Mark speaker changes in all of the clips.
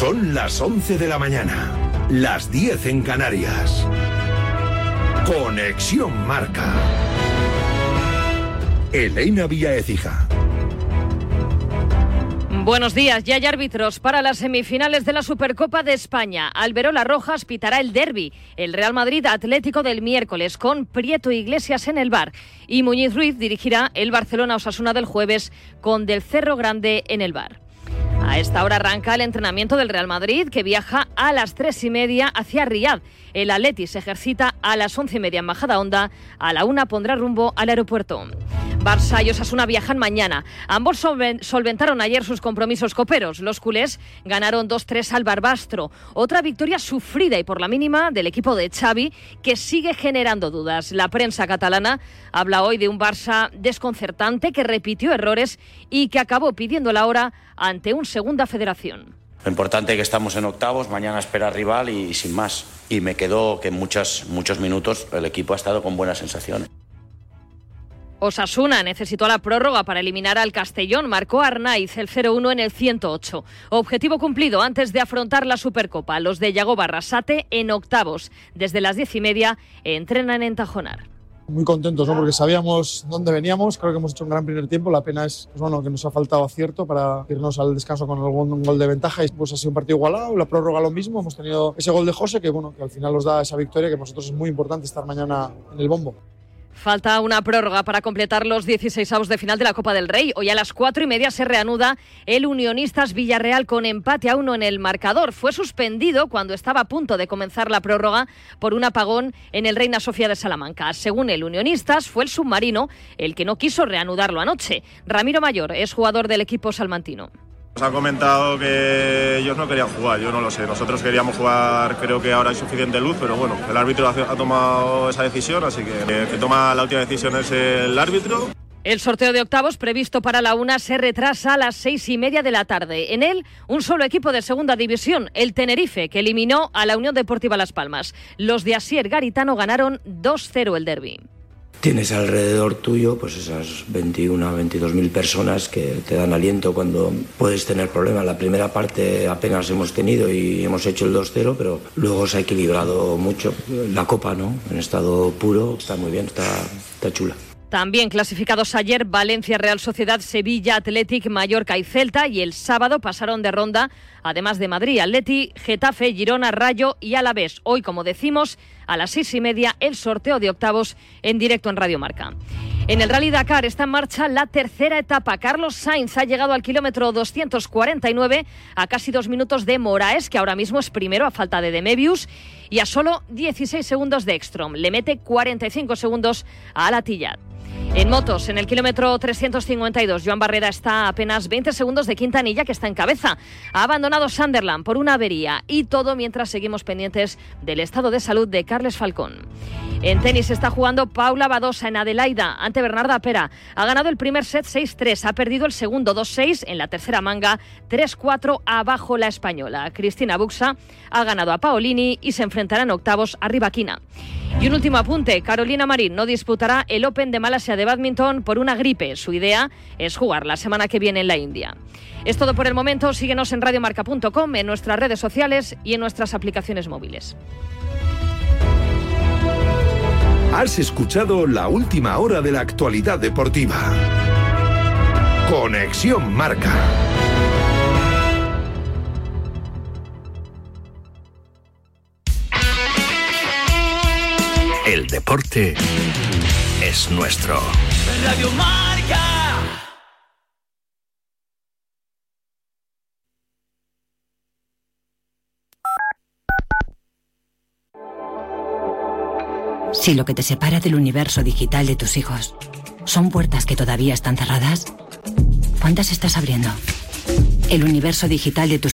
Speaker 1: Son las 11 de la mañana, las 10 en Canarias. Conexión Marca. Elena Vía Ecija.
Speaker 2: Buenos días, ya hay árbitros para las semifinales de la Supercopa de España. Alberola Rojas pitará el derby, el Real Madrid Atlético del miércoles con Prieto Iglesias en el bar y Muñiz Ruiz dirigirá el Barcelona Osasuna del jueves con Del Cerro Grande en el bar. A esta hora arranca el entrenamiento del Real Madrid, que viaja a las tres y media hacia Riyadh. El Atleti ejercita a las once y media en Bajada Honda. A la una pondrá rumbo al aeropuerto. Barça y Osasuna viajan mañana. Ambos solventaron ayer sus compromisos coperos. Los culés ganaron 2-3 al Barbastro. Otra victoria sufrida y por la mínima del equipo de Xavi, que sigue generando dudas. La prensa catalana habla hoy de un Barça desconcertante que repitió errores y que acabó pidiendo la hora ante un segunda federación.
Speaker 3: Lo importante es que estamos en octavos, mañana espera rival y, sin más. Y me quedó que en muchos, muchos minutos el equipo ha estado con buenas sensaciones.
Speaker 2: Osasuna necesitó la prórroga para eliminar al Castellón. Marcó Arnaiz el 0-1 en el 108. Objetivo cumplido antes de afrontar la Supercopa. Los de Yago Barrasate en octavos. Desde las diez y media entrenan en Tajonar
Speaker 4: muy contentos, ¿no? porque sabíamos dónde veníamos, creo que hemos hecho un gran primer tiempo, la pena es pues bueno, que nos ha faltado acierto para irnos al descanso con algún gol de ventaja y pues ha sido un partido igualado, la prórroga lo mismo, hemos tenido ese gol de José que, bueno, que al final nos da esa victoria que para nosotros es muy importante estar mañana en el bombo.
Speaker 2: Falta una prórroga para completar los 16 avos de final de la Copa del Rey. Hoy a las cuatro y media se reanuda el Unionistas Villarreal con empate a uno en el marcador. Fue suspendido cuando estaba a punto de comenzar la prórroga por un apagón en el Reina Sofía de Salamanca. Según el Unionistas, fue el submarino el que no quiso reanudarlo anoche. Ramiro Mayor es jugador del equipo salmantino.
Speaker 5: Nos ha comentado que ellos no querían jugar, yo no lo sé. Nosotros queríamos jugar, creo que ahora hay suficiente luz, pero bueno, el árbitro ha tomado esa decisión, así que el que toma la última decisión es el árbitro.
Speaker 2: El sorteo de octavos previsto para la una se retrasa a las seis y media de la tarde. En él, un solo equipo de segunda división, el Tenerife, que eliminó a la Unión Deportiva Las Palmas. Los de Asier Garitano ganaron 2-0 el derby.
Speaker 6: Tienes alrededor tuyo pues esas 21, 22 mil personas que te dan aliento cuando puedes tener problemas. La primera parte apenas hemos tenido y hemos hecho el 2-0, pero luego se ha equilibrado mucho. La copa, ¿no? En estado puro, está muy bien, está, está chula.
Speaker 2: También clasificados ayer Valencia, Real Sociedad, Sevilla, Athletic, Mallorca y Celta y el sábado pasaron de ronda, además de Madrid, Atleti, Getafe, Girona, Rayo y Alavés. Hoy, como decimos, a las seis y media el sorteo de octavos en directo en Radio Marca. En el Rally Dakar está en marcha la tercera etapa. Carlos Sainz ha llegado al kilómetro 249 a casi dos minutos de Moraes, que ahora mismo es primero a falta de Demebius, y a solo 16 segundos de Ekstrom. Le mete 45 segundos a Latillat. En motos, en el kilómetro 352, Joan Barrera está a apenas 20 segundos de Quintanilla, que está en cabeza. Ha abandonado Sunderland por una avería y todo mientras seguimos pendientes del estado de salud de Carles Falcón. En tenis está jugando Paula Badosa en Adelaida ante Bernarda Pera. Ha ganado el primer set 6-3, ha perdido el segundo 2-6 en la tercera manga 3-4 abajo la española. Cristina Buxa ha ganado a Paolini y se enfrentarán octavos a Rivaquina. Y un último apunte, Carolina Marín no disputará el Open de De badminton por una gripe. Su idea es jugar la semana que viene en la India. Es todo por el momento, síguenos en radiomarca.com, en nuestras redes sociales y en nuestras aplicaciones móviles.
Speaker 1: Has escuchado la última hora de la actualidad deportiva. Conexión Marca. El deporte es nuestro. Radio Marca.
Speaker 7: Si lo que te separa del universo digital de tus hijos son puertas que todavía están cerradas, ¿cuántas estás abriendo? El universo digital de tus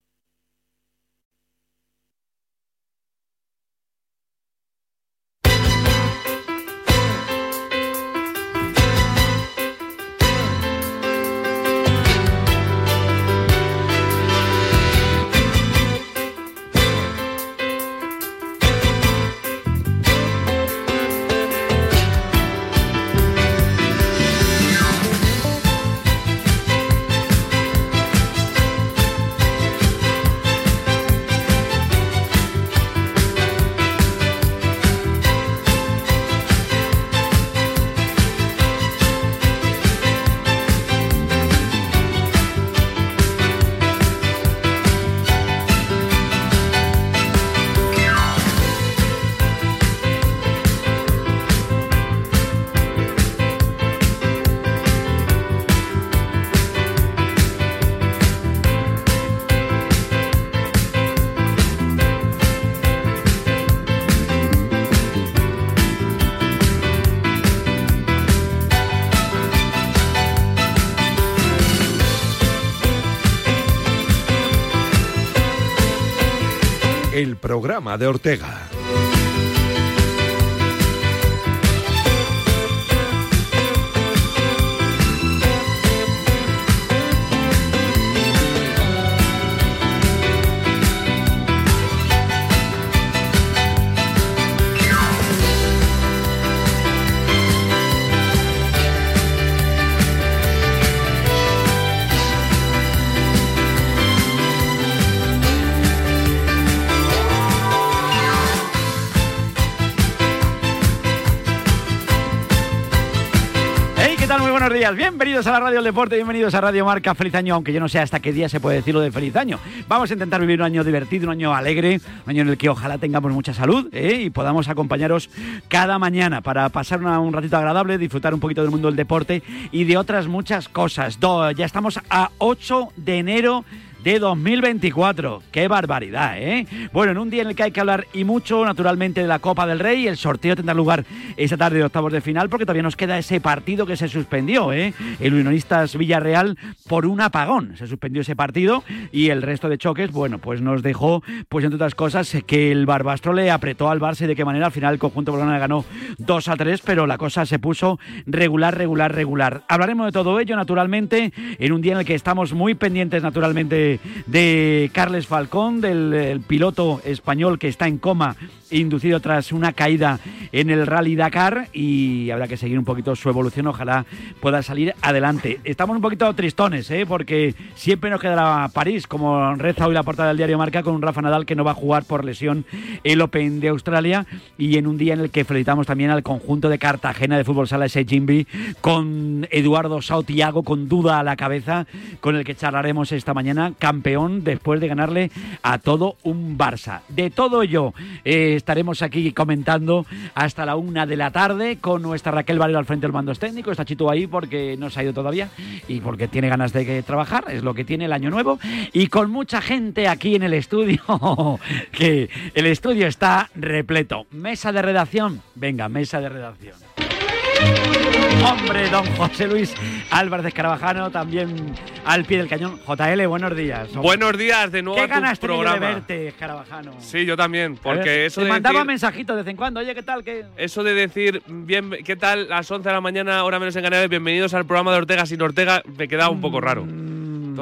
Speaker 1: programa de Ortega.
Speaker 8: Bienvenidos a la Radio del Deporte, bienvenidos a Radio Marca. Feliz año, aunque yo no sé hasta qué día se puede decirlo de feliz año. Vamos a intentar vivir un año divertido, un año alegre, un año en el que ojalá tengamos mucha salud ¿eh? y podamos acompañaros cada mañana para pasar un ratito agradable, disfrutar un poquito del mundo del deporte y de otras muchas cosas. Ya estamos a 8 de enero de 2024. ¡Qué barbaridad, eh! Bueno, en un día en el que hay que hablar y mucho, naturalmente, de la Copa del Rey, el sorteo tendrá lugar esta tarde de octavos de final, porque todavía nos queda ese partido que se suspendió, ¿eh? El Unionistas Villarreal por un apagón. Se suspendió ese partido y el resto de choques, bueno, pues nos dejó, pues entre otras cosas, que el Barbastro le apretó al Barça y de qué manera. Al final el conjunto blaugrana ganó 2 a 3, pero la cosa se puso regular, regular, regular. Hablaremos de todo ello, naturalmente, en un día en el que estamos muy pendientes, naturalmente, de Carles Falcón, del el piloto español que está en coma, inducido tras una caída en el Rally Dakar y habrá que seguir un poquito su evolución, ojalá pueda salir adelante. Estamos un poquito tristones, ¿eh? porque siempre nos quedará París, como reza hoy la portada del diario Marca, con un Rafa Nadal que no va a jugar por lesión el Open de Australia y en un día en el que felicitamos también al conjunto de Cartagena de fútbol sala ese Jimby con Eduardo Sautiago con duda a la cabeza, con el que charlaremos esta mañana, campeón después de ganarle a todo un Barça. De todo ello eh, estaremos aquí comentando hasta la una de la tarde con nuestra Raquel Valero al frente del mando técnico. Está Chito ahí porque no se ha ido todavía y porque tiene ganas de trabajar, es lo que tiene el año nuevo. Y con mucha gente aquí en el estudio, que el estudio está repleto. Mesa de redacción, venga, mesa de redacción. Hombre, don José Luis Álvarez Carabajano, también al pie del cañón. JL, buenos días. Hombre.
Speaker 9: Buenos días de nuevo
Speaker 8: ¿Qué
Speaker 9: a tu
Speaker 8: ganas yo de
Speaker 9: programa.
Speaker 8: verte, Carabajano?
Speaker 9: Sí, yo también,
Speaker 8: ver,
Speaker 9: porque eso
Speaker 8: te
Speaker 9: de
Speaker 8: mandaba
Speaker 9: decir,
Speaker 8: mensajitos de vez en cuando. Oye, ¿qué tal? ¿Qué?
Speaker 9: eso de decir bien, ¿qué tal? Las 11 de la mañana, hora menos en Canarias, bienvenidos al programa de Ortega sin Ortega, me quedaba un poco raro.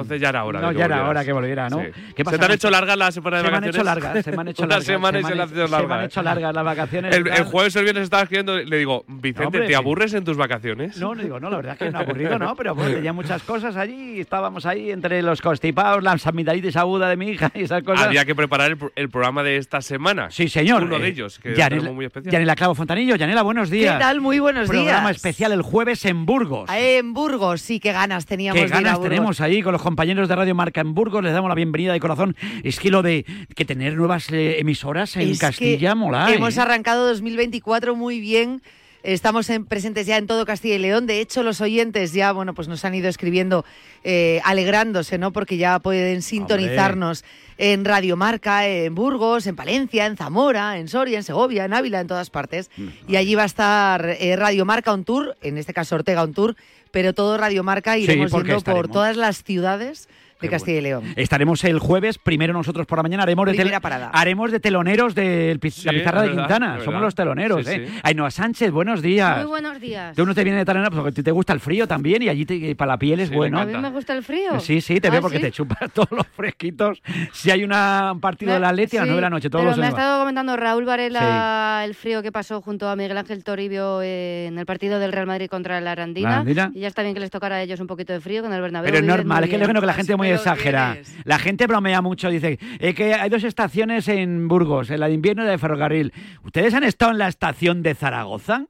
Speaker 9: Entonces ya era hora.
Speaker 8: No,
Speaker 9: de que
Speaker 8: ya era
Speaker 9: volvieras.
Speaker 8: hora que volviera, ¿no?
Speaker 9: Sí.
Speaker 8: ¿Qué pasa,
Speaker 9: ¿Se te han hecho largas las semanas de
Speaker 8: Se me han
Speaker 9: vacaciones?
Speaker 8: hecho largas, se me han hecho
Speaker 9: Una
Speaker 8: largas.
Speaker 9: semana
Speaker 8: se me han-
Speaker 9: hecho
Speaker 8: Se me han
Speaker 9: largas.
Speaker 8: hecho largas las vacaciones.
Speaker 9: El, jueves o el viernes estaba escribiendo, le digo, Vicente,
Speaker 8: hombre,
Speaker 9: ¿te
Speaker 8: sí.
Speaker 9: aburres en tus vacaciones?
Speaker 8: No, no digo, no, la verdad es que no aburrido, ¿no? Pero bueno, tenía muchas cosas allí, estábamos ahí entre los constipados, la amigdalitis aguda de mi hija y esas cosas.
Speaker 9: Había que preparar el, pro- el programa de esta semana.
Speaker 8: Sí, señor.
Speaker 9: Uno de
Speaker 8: Eh,
Speaker 9: ellos, que
Speaker 8: Yanela-
Speaker 9: tenemos muy especial.
Speaker 8: Yanela Clavo Fontanillo. Yanela, buenos
Speaker 10: ¿Qué
Speaker 8: días.
Speaker 10: tal? Muy buenos
Speaker 8: Programa
Speaker 10: días.
Speaker 8: especial el jueves en Burgos.
Speaker 10: En Burgos, sí, qué ganas teníamos
Speaker 8: Qué
Speaker 10: de ir a
Speaker 8: ganas
Speaker 10: Burgos.
Speaker 8: tenemos ahí con los compañeros de Radio Marca en Burgos. Les damos la bienvenida de corazón. Es que lo de que tener nuevas eh, emisoras en
Speaker 10: Es
Speaker 8: Castilla mola. ¿eh?
Speaker 10: Hemos arrancado 2024 muy bien. Estamos en- presentes ya en todo Castilla y León. De hecho, los oyentes ya, bueno, pues nos han ido escribiendo, eh, alegrándose, ¿no? Porque ya pueden sintonizarnos en Radio Marca, en Burgos, en Palencia, en Zamora, en Soria, en Segovia, en Ávila, en todas partes.
Speaker 8: Mm,
Speaker 10: Y allí va a estar eh, Radio Marca on tour, en este caso Ortega on tour, pero todo Radio Marca iremos
Speaker 8: porque
Speaker 10: yendo por todas las ciudades de Castilla y León.
Speaker 8: Estaremos el jueves, primero nosotros por la mañana haremos de, tel-
Speaker 10: parada.
Speaker 8: haremos de teloneros de la
Speaker 9: Sí,
Speaker 8: pizarra de
Speaker 9: verdad,
Speaker 8: Quintana. Somos los teloneros,
Speaker 9: Sí,
Speaker 8: ¿eh?
Speaker 9: sí.
Speaker 8: Ainhoa Sánchez, buenos días.
Speaker 11: Muy buenos días.
Speaker 8: Tú no te vienes de talonera porque a ti te gusta el frío también y allí te- para la piel es bueno.
Speaker 11: A mí me gusta el frío.
Speaker 8: Sí, sí, te veo
Speaker 11: Ah,
Speaker 8: porque
Speaker 11: ¿sí?
Speaker 8: te chupas todos los fresquitos. Si hay una, un partido
Speaker 11: Me-
Speaker 8: de la Atleti a las
Speaker 11: sí,
Speaker 8: 9 de la noche, todos
Speaker 11: pero
Speaker 8: los
Speaker 11: me ha estado comentando Raúl Varela el frío que pasó junto a Miguel Ángel Toribio en el partido del Real Madrid contra la Arandina.
Speaker 8: ¿La Arandina?
Speaker 11: Y ya está bien que les tocara a ellos un poquito de frío con el Bernabéu.
Speaker 8: Pero es normal, es que yo
Speaker 11: bien.
Speaker 8: creo que la gente muy
Speaker 10: Pero
Speaker 8: exagera.
Speaker 10: vienes.
Speaker 8: La gente bromea mucho, dice eh, que hay dos estaciones en Burgos, en la de invierno y la de ferrocarril. ¿Ustedes han estado en la estación de Zaragoza?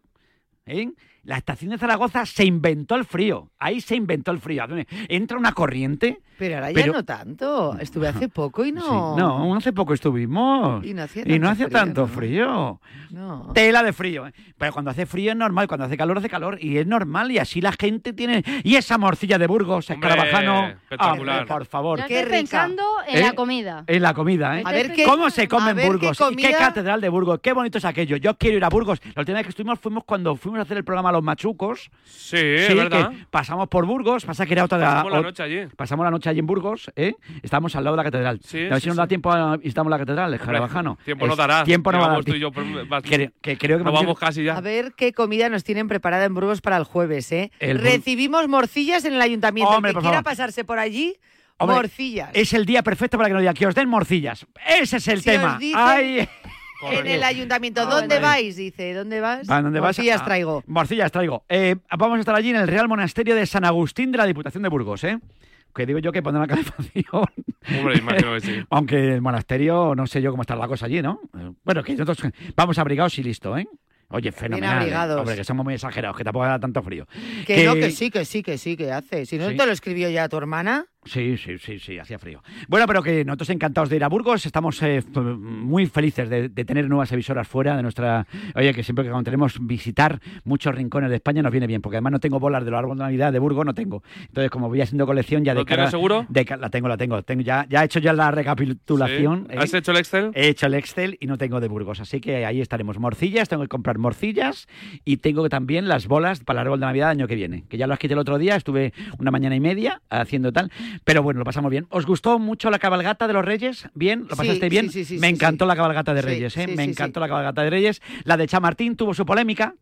Speaker 8: ¿Eh? La estación de Zaragoza se inventó el frío. Ahí se inventó el frío. Entra una corriente.
Speaker 10: Pero ahora
Speaker 8: Pero-
Speaker 10: ya no tanto. Estuve hace poco y no.
Speaker 8: Sí, no, hace poco estuvimos.
Speaker 10: Y no hacía
Speaker 8: Y no
Speaker 10: tanto
Speaker 8: hacía
Speaker 10: frío,
Speaker 8: tanto
Speaker 10: ¿no?
Speaker 8: frío.
Speaker 10: No.
Speaker 8: Tela de frío. ¿eh? Pero cuando hace frío es normal, cuando hace calor hace calor. Y es normal, y así la gente tiene. Y esa morcilla de Burgos, escarabajano.
Speaker 9: espectacular.
Speaker 8: Hombre, por favor.
Speaker 11: Yo
Speaker 10: Qué
Speaker 11: estoy
Speaker 10: rica.
Speaker 11: pensando en
Speaker 8: ¿Eh?
Speaker 11: la comida.
Speaker 8: En la comida, ¿eh?
Speaker 10: A ver qué-
Speaker 8: ¿Cómo se come en
Speaker 10: qué
Speaker 8: Burgos? ¿Y qué
Speaker 10: comida-
Speaker 8: catedral de Burgos? Qué bonito es aquello. Yo quiero ir a Burgos. La última vez que estuvimos fuimos cuando fuimos a hacer el programa los machucos.
Speaker 9: Sí, es verdad.
Speaker 8: que pasamos por Burgos, pasa que era otra...
Speaker 9: Pasamos la
Speaker 8: o-
Speaker 9: noche allí.
Speaker 8: Pasamos la noche allí en Burgos, ¿eh? Estamos al lado de la catedral.
Speaker 9: Sí,
Speaker 8: a ver
Speaker 9: sí,
Speaker 8: si nos
Speaker 9: sí.
Speaker 8: da tiempo a visitamos la catedral, el Carabajano.
Speaker 9: Tiempo no
Speaker 8: Es-
Speaker 9: dará.
Speaker 8: Tiempo no va a dar
Speaker 9: Llevamos tú y yo
Speaker 8: tiempo.
Speaker 9: por- vas-
Speaker 8: Que, que creo que
Speaker 9: No
Speaker 8: vamos
Speaker 9: casi ya.
Speaker 10: A ver qué comida nos tienen preparada en Burgos para el jueves, ¿eh?
Speaker 8: El
Speaker 10: Recibimos morcillas en el ayuntamiento.
Speaker 8: Hombre,
Speaker 10: el que
Speaker 8: por
Speaker 10: quiera
Speaker 8: favor.
Speaker 10: pasarse por allí,
Speaker 8: Hombre,
Speaker 10: morcillas.
Speaker 8: Es el día perfecto para que nos digan que os den morcillas. Ese es el
Speaker 10: Si os
Speaker 8: tema.
Speaker 10: dicen-
Speaker 8: Ay.
Speaker 10: En el ayuntamiento. ¿Dónde vais? Dice, ¿dónde vas?
Speaker 8: ¿A dónde vas?
Speaker 10: Morcillas
Speaker 8: Ah,
Speaker 10: traigo.
Speaker 8: Morcillas traigo. Eh, vamos a estar allí en el Real Monasterio de San Agustín de la Diputación de Burgos, ¿eh? Que digo yo que pondrán la calefacción.
Speaker 9: Hombre, imagino que sí.
Speaker 8: Aunque el monasterio, no sé yo cómo está la cosa allí, ¿no? Eh, Bueno, que nosotros vamos abrigados y listo, ¿eh? Oye, fenomenal. ¿eh?
Speaker 10: abrigados.
Speaker 8: Hombre, que somos muy exagerados, que tampoco da tanto frío.
Speaker 10: Que, no, que sí, que sí, que sí, que hace. Si no
Speaker 8: Sí.
Speaker 10: te lo escribió ya tu hermana.
Speaker 8: Sí, sí, sí, sí, hacía frío. Bueno, pero que nosotros encantados de ir a Burgos, estamos eh, muy felices de, de tener nuevas emisoras fuera de nuestra... Oye, que siempre que cuando tenemos visitar muchos rincones de España nos viene bien, porque además no tengo bolas de los árboles de Navidad de Burgos, no tengo. Entonces, como voy haciendo colección ya de
Speaker 9: ¿Lo
Speaker 8: cara-
Speaker 9: seguro?
Speaker 8: de la tengo, la tengo. tengo ya, ya he hecho ya la recapitulación.
Speaker 9: Sí. ¿Has
Speaker 8: ¿eh?
Speaker 9: hecho el Excel?
Speaker 8: He hecho el Excel y no tengo de Burgos, así que ahí estaremos. Morcillas, tengo que comprar morcillas y tengo también las bolas para el árbol de Navidad del año que viene, que ya las quité el otro día, estuve una mañana y media haciendo tal, pero bueno, lo pasamos bien. ¿Os gustó mucho la cabalgata de los Reyes? ¿Bien? ¿Lo
Speaker 10: Sí,
Speaker 8: pasaste bien?
Speaker 10: sí, sí, sí,
Speaker 8: Me encantó
Speaker 10: sí.
Speaker 8: la cabalgata de
Speaker 10: Sí,
Speaker 8: Reyes, ¿eh?
Speaker 10: sí,
Speaker 8: Me encantó
Speaker 10: sí.
Speaker 8: la cabalgata de Reyes. La de Chamartín tuvo su polémica,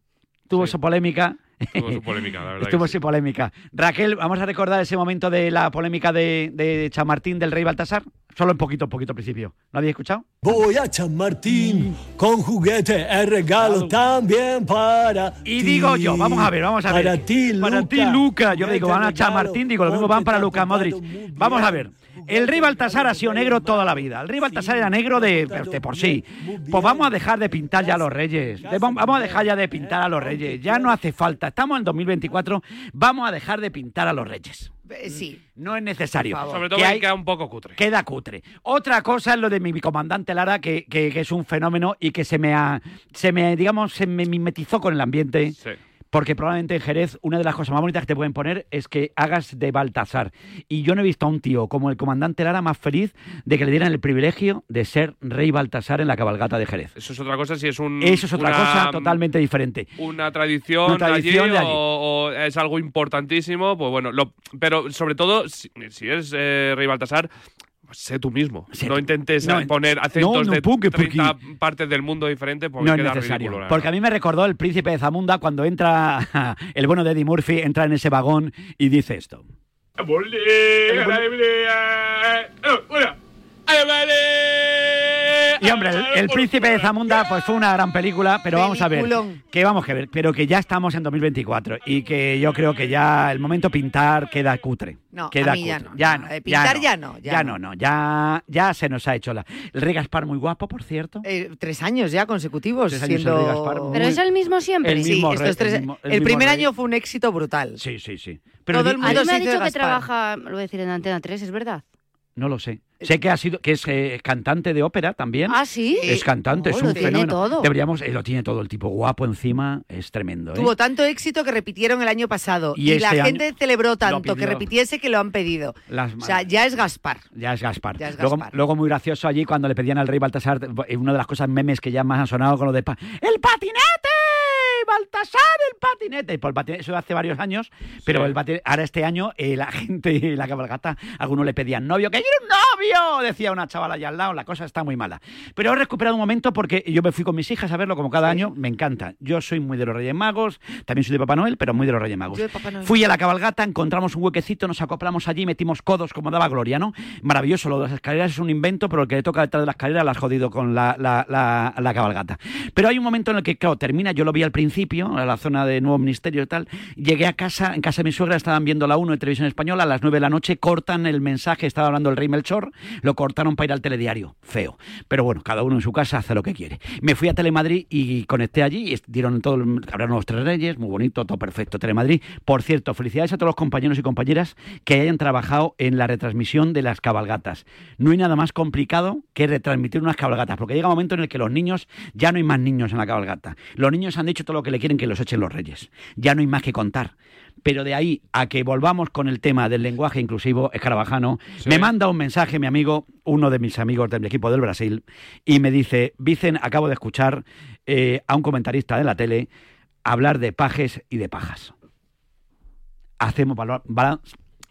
Speaker 8: tuvo su polémica.
Speaker 9: Tuvo su polémica, la verdad.
Speaker 8: Estuvo
Speaker 9: que sí.
Speaker 8: polémica. Raquel, vamos a recordar ese momento de la polémica de, de Chamartín del rey Baltasar. Solo un poquito, un poquito al principio. ¿Lo habéis escuchado?
Speaker 12: Voy a Chamartín con juguete, el regalo también para
Speaker 8: Y
Speaker 12: ti.
Speaker 8: digo yo, vamos a ver, vamos a ver.
Speaker 12: Para ti, Luca.
Speaker 8: Para ti, Luca. Yo digo, van a
Speaker 12: regalo
Speaker 8: Chamartín, digo, lo mismo van para Luca Modric. Vamos a ver. El rey Baltasar ha sido negro toda la vida. El rey Baltasar era negro de, de por sí. Pues vamos a dejar de pintar ya a los reyes. Vamos a dejar ya de pintar a los reyes. Ya no hace falta. Estamos en 2024. Vamos a dejar de pintar a los reyes.
Speaker 10: Eh, Sí.
Speaker 8: No es necesario.
Speaker 9: Sobre todo
Speaker 8: Que hay-
Speaker 9: queda un poco cutre.
Speaker 8: Queda cutre. Otra cosa es lo de mi, mi comandante Lara, que, que- que es un fenómeno y que se me ha, se me, digamos, se me mimetizó con el ambiente.
Speaker 9: Sí.
Speaker 8: Porque probablemente en Jerez una de las cosas más bonitas que te pueden poner es que hagas de Baltasar. Y yo no he visto a un tío como el comandante Lara más feliz de que le dieran el privilegio de ser rey Baltasar en la cabalgata de Jerez.
Speaker 9: Eso es otra cosa si es un.
Speaker 8: Eso es otra
Speaker 9: una-
Speaker 8: cosa totalmente diferente.
Speaker 9: Una tradición,
Speaker 8: Una tradición
Speaker 9: allí,
Speaker 8: de allí.
Speaker 9: O, o es algo importantísimo, pues bueno, lo- pero sobre todo, si, si eres eh, Rey Baltasar, sé tú mismo.
Speaker 8: Sé
Speaker 9: no
Speaker 8: tú.
Speaker 9: intentes
Speaker 8: No,
Speaker 9: poner acentos
Speaker 8: no, no,
Speaker 9: de
Speaker 8: porque-
Speaker 9: 30 partes del mundo diferentes porque
Speaker 8: No es
Speaker 9: queda
Speaker 8: necesario.
Speaker 9: ridículo,
Speaker 8: Porque a mí me recordó el príncipe de Zamunda cuando entra el bueno de Eddie Murphy, entra en ese vagón y dice esto. Y hombre, el, el príncipe de Zamunda pues fue una gran película, pero vamos a ver, que vamos a ver, pero que ya estamos en 2024 y que yo creo que ya el momento pintar queda cutre.
Speaker 10: No,
Speaker 8: queda
Speaker 10: a mí ya
Speaker 8: cutre.
Speaker 10: no,
Speaker 8: Ya
Speaker 10: no,
Speaker 8: no,
Speaker 10: eh, pintar ya no, ya
Speaker 8: Ya
Speaker 10: no.
Speaker 8: no, no, ya, ya se nos ha hecho la... El rey Gaspar muy guapo, por cierto.
Speaker 10: Eh, tres años ya consecutivos
Speaker 8: Tres años el
Speaker 10: siendo...
Speaker 8: Rey Gaspar, muy-
Speaker 11: Pero es el mismo siempre.
Speaker 8: El
Speaker 10: Sí,
Speaker 8: mismo
Speaker 10: estos
Speaker 8: rey,
Speaker 10: tres-
Speaker 8: el
Speaker 10: el,
Speaker 8: mismo- el mismo
Speaker 10: primer
Speaker 8: rey.
Speaker 10: año fue un éxito brutal.
Speaker 8: Sí, sí, sí.
Speaker 10: Todo
Speaker 8: di-
Speaker 10: el
Speaker 11: A
Speaker 10: mundo
Speaker 11: mí me ha dicho que trabaja, lo voy a decir en Antena 3, ¿es verdad?
Speaker 8: No lo sé. Sé que ha sido, que es eh, cantante de ópera también.
Speaker 11: Ah, sí.
Speaker 8: Es cantante,
Speaker 11: Oh,
Speaker 8: es
Speaker 11: lo
Speaker 8: un
Speaker 11: tiene
Speaker 8: fenómeno.
Speaker 11: todo.
Speaker 8: Deberíamos, eh, lo tiene todo, el tipo guapo encima, es tremendo. ¿eh?
Speaker 10: Tuvo tanto éxito que repitieron el año pasado.
Speaker 8: Y
Speaker 10: Y, la
Speaker 8: este
Speaker 10: gente celebró tanto que repitiese que lo han pedido.
Speaker 8: Las
Speaker 10: O sea, ya es Gaspar.
Speaker 8: Ya es Gaspar.
Speaker 10: Ya es
Speaker 8: Luego,
Speaker 10: Gaspar.
Speaker 8: luego muy gracioso allí cuando le pedían al rey Baltasar, una de las cosas memes que ya más han sonado con lo de pa- ¡El patinete! ¡Baltasar, el patinete! Por el patinete, eso hace varios años, pero el patinete, ahora este año eh, la gente, la cabalgata, algunos le pedían novio, ¡que quiero un novio! Decía una chavala allá al lado, la cosa está muy mala. Pero he recuperado un momento porque yo me fui con mis hijas a verlo como cada año, me encanta. Yo soy muy de los Reyes Magos, también soy de Papá Noel, pero muy de los Reyes Magos.
Speaker 10: Yo de Papá Noel.
Speaker 8: Fui a la cabalgata, encontramos un huequecito, nos acoplamos allí, metimos codos como daba gloria, ¿no? Maravilloso, lo de las escaleras es un invento, pero el que le toca detrás de la escalera la has jodido con la, la- la- la cabalgata. Pero hay un momento en el que, claro, termina, yo lo vi al principio, en la zona de Nuevo Ministerio y tal, llegué a casa, en casa de mi suegra estaban viendo la 1 de Televisión Española, a las 9 de la noche cortan el mensaje, estaba hablando el rey Melchor, lo cortaron para ir al telediario, feo. Pero bueno, cada uno en su casa hace lo que quiere. Me fui a Telemadrid y conecté allí y dieron todo, el- hablaron los tres reyes, muy bonito, todo perfecto, Telemadrid. Por cierto, felicidades a todos los compañeros y compañeras que hayan trabajado en la retransmisión de las cabalgatas. No hay nada más complicado que retransmitir unas cabalgatas, porque llega un momento en el que los niños, ya no hay más niños en la cabalgata. Los niños han dicho todo lo que le quieren que los echen los reyes. Ya no hay más que contar. Pero de ahí a que volvamos con el tema del lenguaje inclusivo escarabajano, me manda un mensaje mi amigo, uno de mis amigos del equipo del Brasil, y me dice, Vicen, acabo de escuchar eh, a un comentarista de la tele hablar de pajes y de pajas. Hacemos valor-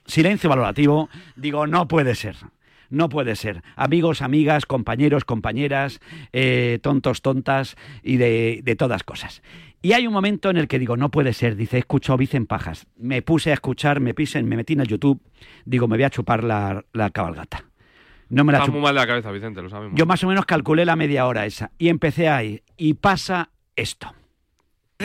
Speaker 8: silencio valorativo. Digo, no puede ser. No puede ser. Amigos, amigas, compañeros, compañeras, eh, tontos, tontas y de, de todas cosas. Y hay un momento en el que digo, no puede ser. Dice, escucho Vicen Pajas. Me puse a escuchar, me, pise, me metí en el YouTube. Digo, me voy a chupar la, la cabalgata. No me la
Speaker 9: Está muy mal de la cabeza, Vicente, lo sabemos.
Speaker 8: Yo más o menos calculé la media hora esa y empecé ahí y pasa esto.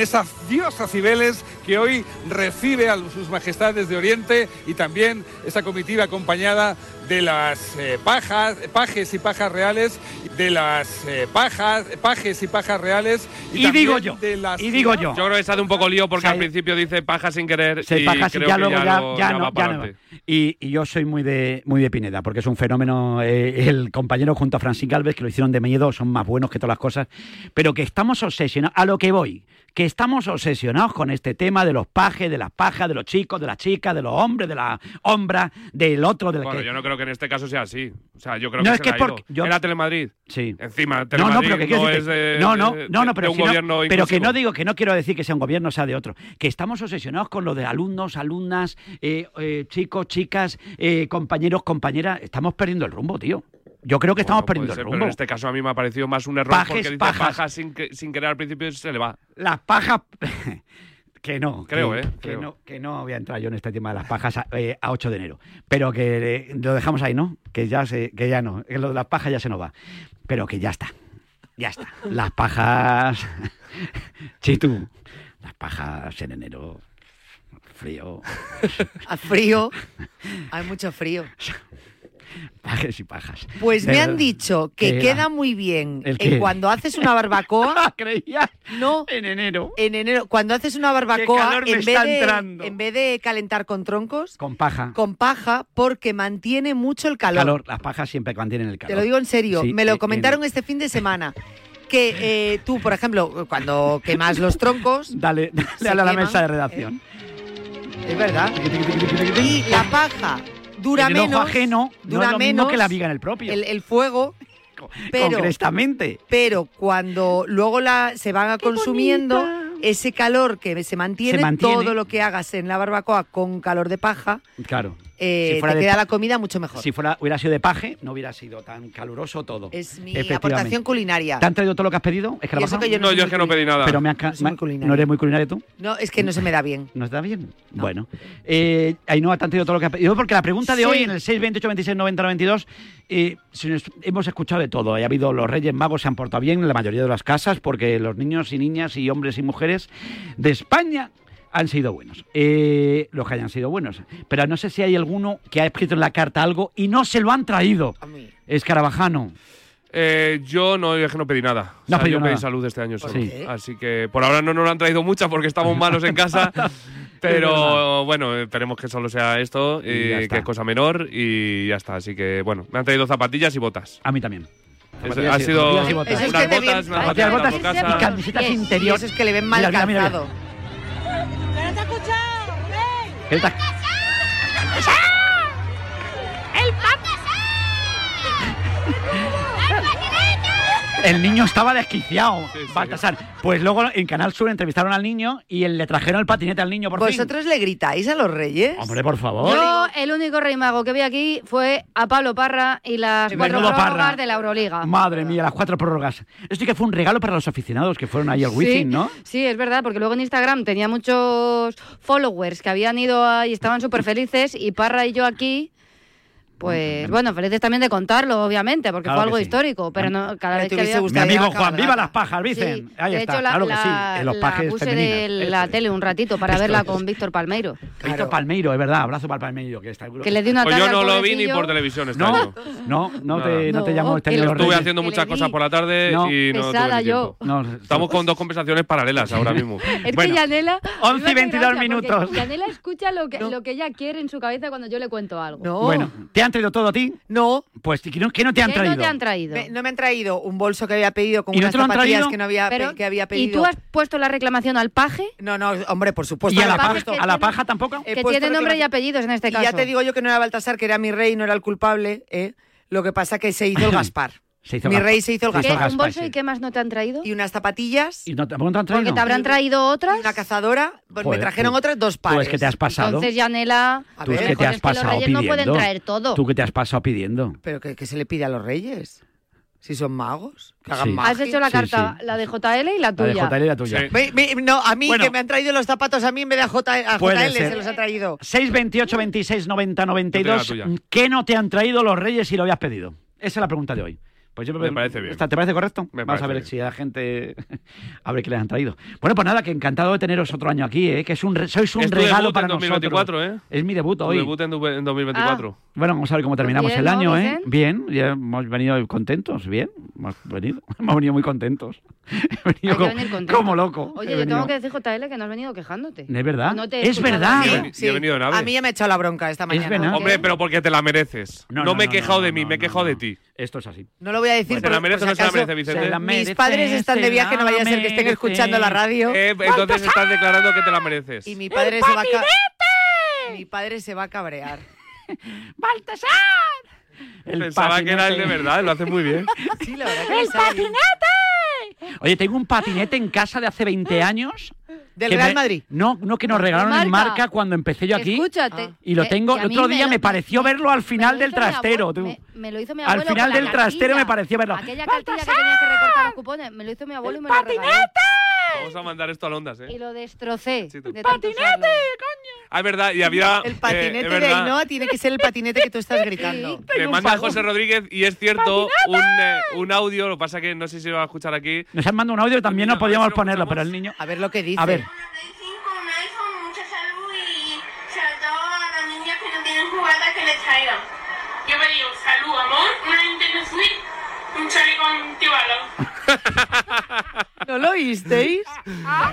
Speaker 13: Esa diosa Cibeles que hoy recibe a sus majestades de Oriente y también esa comitiva acompañada de las eh, pajas, pajes y pajas reales, de las eh, pajas, pajes y pajas reales.
Speaker 8: Y digo yo,
Speaker 13: de las
Speaker 8: y digo yo.
Speaker 9: Yo creo que está de un poco lío porque
Speaker 8: O sea,
Speaker 9: al principio dice paja sin querer
Speaker 8: Se
Speaker 9: y
Speaker 8: paja
Speaker 9: creo
Speaker 8: ya
Speaker 9: que
Speaker 8: luego
Speaker 9: ya,
Speaker 8: ya,
Speaker 9: lo-
Speaker 8: ya
Speaker 9: ya
Speaker 8: no,
Speaker 9: va
Speaker 8: ya
Speaker 9: para
Speaker 8: no.
Speaker 9: adelante.
Speaker 8: Y, y yo soy muy de muy de Pineda, porque es un fenómeno, eh, el compañero junto a Francis Galvez, que lo hicieron de miedo, son más buenos que todas las cosas, pero que estamos obsesionados, a lo que voy, que estamos obsesionados con este tema de los pajes, de las pajas, de los chicos, de las chicas, de los hombres, de la hombra, del otro, del
Speaker 9: Bueno,
Speaker 8: que...
Speaker 9: yo no creo que en este caso sea así. O sea, yo creo
Speaker 8: No,
Speaker 9: que
Speaker 8: es que porque yo-
Speaker 9: Era Telemadrid.
Speaker 8: Sí.
Speaker 9: Encima,
Speaker 8: No,
Speaker 9: Telemadrid
Speaker 8: no, pero que quiero
Speaker 9: no
Speaker 8: decirte-
Speaker 9: es de,
Speaker 8: no, no,
Speaker 9: de-
Speaker 8: no, no,
Speaker 9: de
Speaker 8: pero,
Speaker 9: un
Speaker 8: no-
Speaker 9: gobierno
Speaker 8: pero que no digo que no quiero decir que sea un gobierno, sea de otro, que estamos obsesionados con lo de alumnos, alumnas, eh, eh, chicos, chicas, eh, compañeros, compañeras, estamos perdiendo el rumbo, tío. Yo creo que estamos perdiendo el
Speaker 9: ser,
Speaker 8: rumbo.
Speaker 9: Pero en este caso a mí me ha parecido más un error
Speaker 8: Pajes,
Speaker 9: porque dice
Speaker 8: pajas.
Speaker 9: paja sin, que- sin querer al principio se le va.
Speaker 8: Las pajas. que no.
Speaker 9: Creo,
Speaker 8: que,
Speaker 9: ¿eh?
Speaker 8: Que
Speaker 9: Creo.
Speaker 8: no, que no voy a entrar yo en este tema de las pajas a, eh, a 8 de enero. Pero que eh, lo dejamos ahí, ¿no? Que ya, se, que ya no. Que lo de las pajas ya se nos va. Pero que ya está. Ya está. Las pajas. Chitu. Las pajas en enero. Frío.
Speaker 10: A frío. Hay mucho frío.
Speaker 8: Pajes y pajas.
Speaker 10: Pues me han dicho que
Speaker 8: ¿Qué
Speaker 10: queda muy bien cuando haces una barbacoa.
Speaker 8: ¿Creías?
Speaker 10: No.
Speaker 8: En enero.
Speaker 10: En enero. Cuando haces una barbacoa, en vez, de,
Speaker 8: entrando.
Speaker 10: en vez de calentar con troncos,
Speaker 8: Con paja.
Speaker 10: con paja, porque mantiene mucho el calor.
Speaker 8: calor. Las pajas siempre mantienen el calor.
Speaker 10: Te lo digo en serio.
Speaker 8: Sí,
Speaker 10: me
Speaker 8: eh,
Speaker 10: lo
Speaker 8: en-
Speaker 10: comentaron este fin de semana. Que eh, tú, por ejemplo, cuando quemas los troncos.
Speaker 8: Dale, dale a la
Speaker 10: queman,
Speaker 8: mesa de redacción.
Speaker 10: Es verdad. Y la paja dura
Speaker 8: en el
Speaker 10: menos.
Speaker 8: ojo ajeno no
Speaker 10: dura
Speaker 8: es lo
Speaker 10: menos
Speaker 8: mismo que la viga en el propio.
Speaker 10: El, el fuego. Pero,
Speaker 8: Concretamente.
Speaker 10: pero cuando luego la se van consumiendo, ese calor que se mantiene,
Speaker 8: Se mantiene.
Speaker 10: todo lo que hagas en la barbacoa con calor de paja,
Speaker 8: Claro.
Speaker 10: Eh,
Speaker 8: Si fuera
Speaker 10: te
Speaker 8: de
Speaker 10: queda la comida mucho mejor.
Speaker 8: Si fuera, hubiera sido de paje, no hubiera sido tan caluroso todo.
Speaker 10: Es mi aportación culinaria.
Speaker 8: ¿Te han traído todo lo que has pedido? ¿Es que
Speaker 10: yo no
Speaker 9: No, yo es que no pedí nada.
Speaker 8: Pero me me-
Speaker 10: culinaria.
Speaker 8: ¿No eres muy culinario tú?
Speaker 10: No, es que no se me da bien.
Speaker 8: ¿No está bien? Bueno. Eh, Ainhoa, te han traído todo lo que has pedido. Porque la pregunta de
Speaker 10: Sí.
Speaker 8: hoy en el 628 26 90 92, eh, se nos- hemos escuchado de todo. Ha habido los Reyes Magos se han portado bien en la mayoría de las casas porque los niños y niñas y hombres y mujeres de España han sido buenos. Eh, los que hayan sido buenos. Pero no sé si hay alguno que ha escrito en la carta algo y no se lo han traído. Escarabajano.
Speaker 9: Eh, yo no, yo es que no pedí nada.
Speaker 8: No
Speaker 9: sea,
Speaker 8: pedido
Speaker 9: yo pedí
Speaker 8: nada.
Speaker 9: salud este año solo.
Speaker 8: Sí.
Speaker 9: Así que por ahora no nos lo han traído muchas porque estamos malos en casa. Pero bueno, esperemos que solo sea esto,
Speaker 8: Y ya
Speaker 9: eh,
Speaker 8: está.
Speaker 9: que es cosa menor y ya está. Así que bueno, me han traído zapatillas y botas.
Speaker 8: A mí también.
Speaker 9: Es- ha
Speaker 8: y-
Speaker 9: sido
Speaker 8: botas.
Speaker 9: Unas botas, unas
Speaker 8: botas
Speaker 9: casa.
Speaker 8: y camisetas
Speaker 10: Y
Speaker 8: interior.
Speaker 10: eso es que le ven mal
Speaker 8: Mira, mira, mira, mira.
Speaker 10: calzado.
Speaker 8: ¿Qué tal?
Speaker 14: ¡El
Speaker 8: El niño estaba desquiciado,
Speaker 9: Sí, sí.
Speaker 8: Baltasar. Pues luego en Canal Sur entrevistaron al niño y él- le trajeron el patinete al niño por fin.
Speaker 10: ¿Vosotros le gritáis a los reyes?
Speaker 8: Hombre, por favor.
Speaker 11: Yo, el único rey mago que vi aquí fue a Pablo Parra y las
Speaker 8: Sí,
Speaker 11: cuatro prórrogas
Speaker 8: Parra.
Speaker 11: de la Euroliga.
Speaker 8: Madre mía, las cuatro prórrogas. Esto sí que fue un regalo para los aficionados que fueron ahí al Wizzing, ¿no?
Speaker 11: Sí, es verdad, porque luego en Instagram tenía muchos followers que habían ido ahí y estaban súper felices y Parra y yo aquí, pues bueno, felices también de contarlo, obviamente, porque
Speaker 8: Claro
Speaker 11: fue algo
Speaker 8: que sí.
Speaker 11: histórico, pero no, cada
Speaker 10: Me
Speaker 11: vez que había...
Speaker 10: gustado
Speaker 8: Mi amigo Juan, viva las pajas, dicen.
Speaker 11: Sí,
Speaker 8: Ahí
Speaker 11: de
Speaker 8: está,
Speaker 11: hecho, la,
Speaker 8: claro que
Speaker 11: la-
Speaker 8: sí. En los
Speaker 11: la
Speaker 8: pajes
Speaker 11: puse de la tele un ratito para
Speaker 8: Esto
Speaker 11: verla
Speaker 8: es.
Speaker 11: con Víctor Palmeiro.
Speaker 8: Víctor Palmeiro, es verdad. Abrazo para Palmeiro. Que, está
Speaker 11: Que le di una
Speaker 9: Pues
Speaker 11: tarde
Speaker 9: yo no lo vi ni por televisión este
Speaker 8: No,
Speaker 9: año.
Speaker 8: no, no te, no te llamo este
Speaker 11: que
Speaker 9: Estuve
Speaker 8: Reyes.
Speaker 9: haciendo
Speaker 11: Que
Speaker 9: muchas cosas por la tarde
Speaker 8: No.
Speaker 9: y no tuve
Speaker 11: yo.
Speaker 9: Estamos con dos conversaciones paralelas ahora mismo.
Speaker 11: Es que Yanela...
Speaker 8: 11 y
Speaker 11: me hace
Speaker 8: 22
Speaker 11: gracia,
Speaker 8: minutos.
Speaker 11: Yanela escucha lo que, que ella quiere en su cabeza cuando yo le cuento algo.
Speaker 10: No.
Speaker 8: Bueno, ¿te han traído todo a ti?
Speaker 10: No.
Speaker 8: Pues, ¿qué no, qué no te han
Speaker 11: ¿Qué
Speaker 8: traído?
Speaker 11: no te han traído?
Speaker 10: Me- no me han traído un bolso que había pedido con
Speaker 8: ¿Y no
Speaker 10: unas
Speaker 8: te lo han
Speaker 10: zapatillas
Speaker 8: traído?
Speaker 10: que no había, pe-
Speaker 11: Pero-
Speaker 10: que había
Speaker 11: ¿Y
Speaker 10: pedido.
Speaker 11: tú has puesto la reclamación al paje?
Speaker 10: No, no, hombre, por supuesto.
Speaker 8: ¿Y a la, paja,
Speaker 10: puesto.
Speaker 11: que
Speaker 8: a la
Speaker 11: tiene-
Speaker 8: paja tampoco?
Speaker 10: He
Speaker 11: que
Speaker 10: puesto
Speaker 11: tiene nombre y
Speaker 10: reclamación.
Speaker 11: apellidos en este
Speaker 10: Y
Speaker 11: caso.
Speaker 10: ya te digo yo que no era Baltasar, que era mi rey, no era el culpable, ¿eh? Lo que pasa que se hizo el Gaspar.
Speaker 8: Se hizo
Speaker 10: Mi rey se hizo el
Speaker 8: se hizo
Speaker 10: gaspar.
Speaker 8: gas
Speaker 11: ¿Un bolso y qué más no te han traído?
Speaker 10: Y unas zapatillas.
Speaker 8: ¿Y no, tampoco te han traído?
Speaker 11: Porque te habrán traído otras.
Speaker 10: Una cazadora. Pues me
Speaker 8: Joder,
Speaker 10: trajeron
Speaker 8: tú-
Speaker 10: otras dos
Speaker 8: Tú
Speaker 10: pares.
Speaker 8: es que te has pasado.
Speaker 11: Entonces, Yanela,
Speaker 8: Tú es que te has
Speaker 11: que los
Speaker 8: pasado
Speaker 11: reyes no
Speaker 8: pidiendo.
Speaker 11: pueden traer todo.
Speaker 8: Tú que te has pasado pidiendo.
Speaker 10: Pero que, que se le pide a los reyes. Si son magos. Que hagan
Speaker 8: Sí.
Speaker 10: magia.
Speaker 11: Has hecho la
Speaker 8: Sí,
Speaker 11: carta,
Speaker 8: sí.
Speaker 11: la de JL y la
Speaker 8: La
Speaker 11: tuya.
Speaker 8: de JL y la tuya.
Speaker 10: Me- me- no, a mí
Speaker 8: Bueno.
Speaker 10: que me han traído los zapatos a mí en vez de a, J, a JL
Speaker 8: ser.
Speaker 10: se los ha traído.
Speaker 8: 628 26 90 92.
Speaker 9: tuya.
Speaker 8: ¿Qué no te han traído los reyes si lo habías pedido? Esa es la pregunta de hoy. Pues yo
Speaker 9: Me parece bien.
Speaker 8: ¿Esta- ¿Te parece correcto?
Speaker 9: Me
Speaker 8: Vamos a
Speaker 9: parece
Speaker 8: ver
Speaker 9: bien.
Speaker 8: si a la gente. a ver qué les han traído. Bueno, pues nada, que encantado de teneros otro año aquí, ¿eh? que es un re- sois un
Speaker 9: Es tu
Speaker 8: regalo
Speaker 9: debut
Speaker 8: para
Speaker 9: en 2024,
Speaker 8: nosotros.
Speaker 9: ¿eh?
Speaker 8: Es mi debut
Speaker 9: Tu
Speaker 8: hoy.
Speaker 9: debut en, du- en 2024.
Speaker 8: Bueno, vamos a ver cómo terminamos
Speaker 11: bien,
Speaker 8: el
Speaker 11: ¿no,
Speaker 8: año, ¿eh? Bien, ya hemos venido contentos, bien. Hemos venido, hemos venido muy contentos. He venido como,
Speaker 11: venir contento.
Speaker 8: como loco.
Speaker 11: Oye,
Speaker 8: He
Speaker 11: yo tengo que decir, JL, que no has venido quejándote.
Speaker 8: ¿Es verdad?
Speaker 11: No te he
Speaker 8: es verdad.
Speaker 9: Ni- ni he venido.
Speaker 10: A mí ya me ha echado la bronca esta mañana.
Speaker 8: verdad.
Speaker 9: Hombre, pero porque te la mereces. No,
Speaker 8: No, no,
Speaker 9: me he quejado de mí, me he quejado de ti.
Speaker 8: Esto es así.
Speaker 10: No lo voy a decir
Speaker 9: Pues ¿Se la merece o no se la merece, Vicente?
Speaker 8: Se la
Speaker 10: Mis
Speaker 8: merece,
Speaker 10: padres están de viaje, no vaya a ser que estén escuchando la radio.
Speaker 9: Eh, entonces estás declarando que te la mereces.
Speaker 10: Y mi padre se va a Mi padre se va a cabrear.
Speaker 8: ¡Baltasar! El
Speaker 9: Pensaba que era el de
Speaker 8: patinete.
Speaker 9: verdad, lo hace muy bien.
Speaker 10: Sí, la verdad que me sale bien.
Speaker 8: Oye, tengo un patinete en casa de hace 20 años.
Speaker 10: ¿Del Real
Speaker 8: me-
Speaker 10: Madrid?
Speaker 8: No, no, que nos regalaron en
Speaker 11: Marca.
Speaker 8: marca cuando empecé yo aquí.
Speaker 11: Escúchate.
Speaker 8: Y lo tengo, el otro día
Speaker 11: lo-
Speaker 8: me pareció verlo al
Speaker 11: me
Speaker 8: final del trastero,
Speaker 11: abuelo-
Speaker 8: tú.
Speaker 11: Me, me lo hizo mi
Speaker 8: Al
Speaker 11: abuelo.
Speaker 8: final
Speaker 11: con la
Speaker 8: del trastero me
Speaker 11: cartilla.
Speaker 8: pareció verlo.
Speaker 11: Aquella cartilla que tenías que recortar los cupones, me lo hizo mi abuelo y me lo regaló.
Speaker 9: Vamos a mandar esto a Ondas,
Speaker 11: Y
Speaker 9: ¿eh?
Speaker 11: lo destrocé.
Speaker 9: Sí,
Speaker 11: de tanto usarlo.
Speaker 9: Ah, es verdad, y había.
Speaker 10: El
Speaker 9: eh,
Speaker 10: patinete
Speaker 9: es
Speaker 10: de. Ainhoa tiene que ser el patinete que tú estás gritando.
Speaker 9: Le manda José Rodríguez y es cierto un, eh, un audio, lo que pasa que no sé si lo va a escuchar aquí.
Speaker 8: Nos han mandado un audio, también no podíamos ponerlo, pero el niño.
Speaker 10: A ver lo que dice.
Speaker 8: A ver.
Speaker 14: Yo me digo, salud, amor, una Nintendo Switch, un chaleco antibalón.
Speaker 10: ¿No lo oísteis?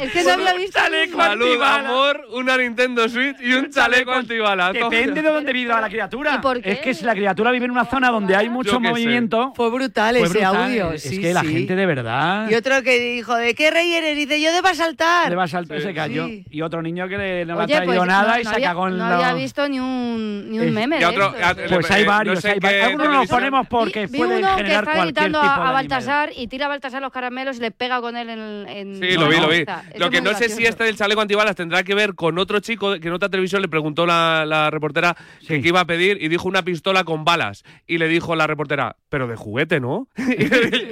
Speaker 11: Es que no había visto.
Speaker 8: chaleco
Speaker 11: ninguno.
Speaker 9: Salud,
Speaker 8: antibala.
Speaker 9: amor, una Nintendo Switch y un chaleco antibala.
Speaker 8: Depende de dónde viva la criatura.
Speaker 11: ¿Y por qué?
Speaker 8: Es que si la criatura vive en una zona donde hay mucho movimiento.
Speaker 10: Fue brutal
Speaker 8: fue
Speaker 10: ese
Speaker 8: brutal.
Speaker 10: audio.
Speaker 8: Es
Speaker 10: sí,
Speaker 8: que la
Speaker 10: sí.
Speaker 8: gente de verdad.
Speaker 10: Y otro que dijo, ¿de qué rey eres? Dice, yo debo saltar.
Speaker 8: Le va a saltar,
Speaker 9: Sí.
Speaker 8: se cayó.
Speaker 10: Sí.
Speaker 8: Y otro niño que le, no le ha
Speaker 11: Oye,
Speaker 8: traído
Speaker 11: pues
Speaker 8: nada
Speaker 11: no,
Speaker 8: y
Speaker 11: no
Speaker 8: se
Speaker 11: había,
Speaker 8: cagó en
Speaker 11: no
Speaker 8: la-
Speaker 11: había visto ni un, ni un
Speaker 8: Es-
Speaker 11: meme
Speaker 9: Y
Speaker 11: de
Speaker 9: otro-
Speaker 11: estos.
Speaker 9: a-
Speaker 8: Pues
Speaker 9: Eh,
Speaker 8: hay
Speaker 9: no
Speaker 8: varios,
Speaker 9: sé
Speaker 8: hay varios. Algunos
Speaker 9: televisión-
Speaker 8: ponemos porque
Speaker 11: vi, vi
Speaker 8: pueden
Speaker 11: uno que
Speaker 8: generar
Speaker 11: está gritando a,
Speaker 8: de.
Speaker 11: Baltasar y tira a Baltasar los caramelos y le pega con él en. en
Speaker 9: Sí, lo vi, lo vi. Lo
Speaker 11: es
Speaker 9: que no sé si este del chaleco antibalas tendrá que ver con otro chico que en otra televisión le preguntó la, la reportera que qué iba a pedir y dijo una pistola con balas. Y le dijo la reportera, pero de juguete, ¿no? y,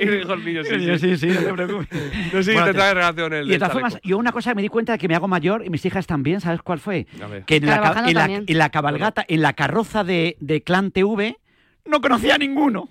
Speaker 9: le dijo el niño, sí,
Speaker 8: Sí,
Speaker 9: sí.
Speaker 8: no te preocupes.
Speaker 9: No sé si
Speaker 8: Bueno,
Speaker 9: te
Speaker 8: te-
Speaker 9: trae relación el
Speaker 8: Y de todas formas, yo una cosa me di cuenta de que me hago mayor y mis hijas también, ¿sabes cuál fue? Que en la, en la cabalgata, en la carroza de, de Clan TV, no conocía a ninguno.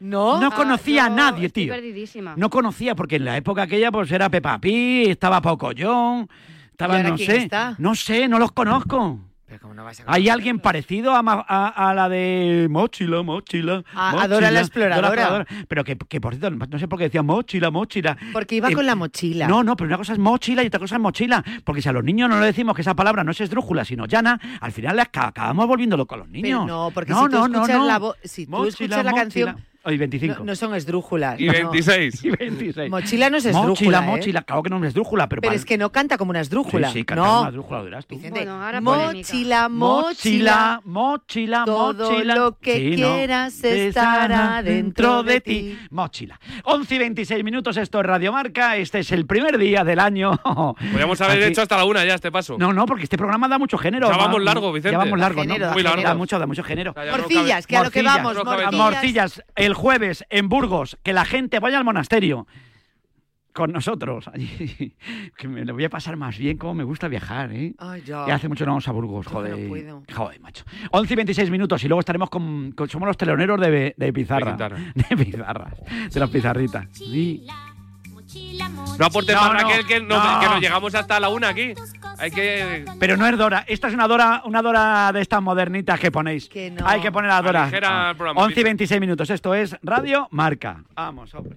Speaker 10: ¿No?
Speaker 8: No conocía a nadie,
Speaker 11: estoy
Speaker 8: tío.
Speaker 11: perdidísima.
Speaker 8: No conocía, porque en la época aquella pues era Peppa Pig, estaba Pocoyón, estaba,
Speaker 10: ¿Y ahora
Speaker 8: no sé,
Speaker 10: está?
Speaker 8: no sé, no los conozco.
Speaker 10: Pero ¿cómo no vas a
Speaker 8: ¿Hay alguien parecido a, a- a la de Mochila, Mochila?
Speaker 10: A- a
Speaker 8: Mochila,
Speaker 10: Dora la exploradora.
Speaker 8: Pero que, que, por cierto, no sé por qué decía Mochila, Mochila.
Speaker 10: Porque iba
Speaker 8: Eh,
Speaker 10: con la mochila.
Speaker 8: No, no, pero una cosa es mochila y otra cosa es mochila. Porque si a los niños no le decimos que esa palabra no es esdrújula, sino llana, al final acabamos volviéndolo con los niños.
Speaker 10: Pero no, porque
Speaker 8: no,
Speaker 10: si tú
Speaker 8: no,
Speaker 10: escuchas
Speaker 8: no.
Speaker 10: la voz- si tú
Speaker 8: Mochila,
Speaker 10: escuchas la canción-
Speaker 8: Hoy 25.
Speaker 10: No, no son esdrújulas.
Speaker 9: Y
Speaker 10: no.
Speaker 9: 26.
Speaker 8: Y 26.
Speaker 10: Mochila no es
Speaker 8: Mochila,
Speaker 10: esdrújula, ¿eh?
Speaker 8: mochila, claro que no es esdrújula, pero,
Speaker 10: Pero
Speaker 8: para-
Speaker 10: es que no canta como una esdrújula.
Speaker 8: Sí, sí, canta
Speaker 10: no.
Speaker 8: una esdrújula, dirás tú.
Speaker 10: Vicente,
Speaker 11: Bueno, ahora
Speaker 10: mochila,
Speaker 8: Mochila,
Speaker 10: mochila.
Speaker 8: mochila,
Speaker 10: Todo
Speaker 8: mochila.
Speaker 10: lo que
Speaker 8: Sí, ¿no?
Speaker 10: quieras estará dentro de ti.
Speaker 8: Mochila. 11 y 26 minutos, esto es Radio Marca. Este es el primer día del año.
Speaker 9: Podríamos haber
Speaker 8: Aquí-
Speaker 9: hecho hasta la una ya este paso.
Speaker 8: No, no, porque este programa da mucho género.
Speaker 9: Ya vamos
Speaker 8: Va-
Speaker 9: largo, Vicente.
Speaker 8: Ya vamos largo,
Speaker 10: Género,
Speaker 8: ¿no?
Speaker 10: da
Speaker 9: Muy largo.
Speaker 8: Da mucho, da mucho género.
Speaker 9: No
Speaker 10: Morcillas,
Speaker 9: cabe-
Speaker 10: que a lo que vamos,
Speaker 9: No
Speaker 10: morcillas.
Speaker 8: Morcillas, el jueves en Burgos, que la gente vaya al monasterio con nosotros. allí. que me lo voy a pasar más bien, como me gusta viajar, ¿eh?
Speaker 10: Ay, ya.
Speaker 8: Ya hace mucho no vamos a Burgos,
Speaker 10: no
Speaker 8: joder.
Speaker 10: puedo.
Speaker 8: Joder, macho. 11 y 26 minutos y luego estaremos con, con- somos los teloneros de, de Pizarra.
Speaker 9: Pizarra.
Speaker 8: De Pizarra. De las pizarritas. Sí.
Speaker 9: No aportes
Speaker 8: No,
Speaker 9: más,
Speaker 8: no,
Speaker 9: Raquel, que, no-
Speaker 8: no.
Speaker 9: que nos llegamos hasta la una aquí. Hay que.
Speaker 8: Pero no es Dora. Esta es una Dora, una Dora de estas modernitas que ponéis.
Speaker 10: Que no.
Speaker 8: Hay que poner a Dora.
Speaker 9: Programa,
Speaker 8: 11 y
Speaker 9: Peter.
Speaker 8: 26 minutos. Esto es Radio Marca. Vamos, hombre.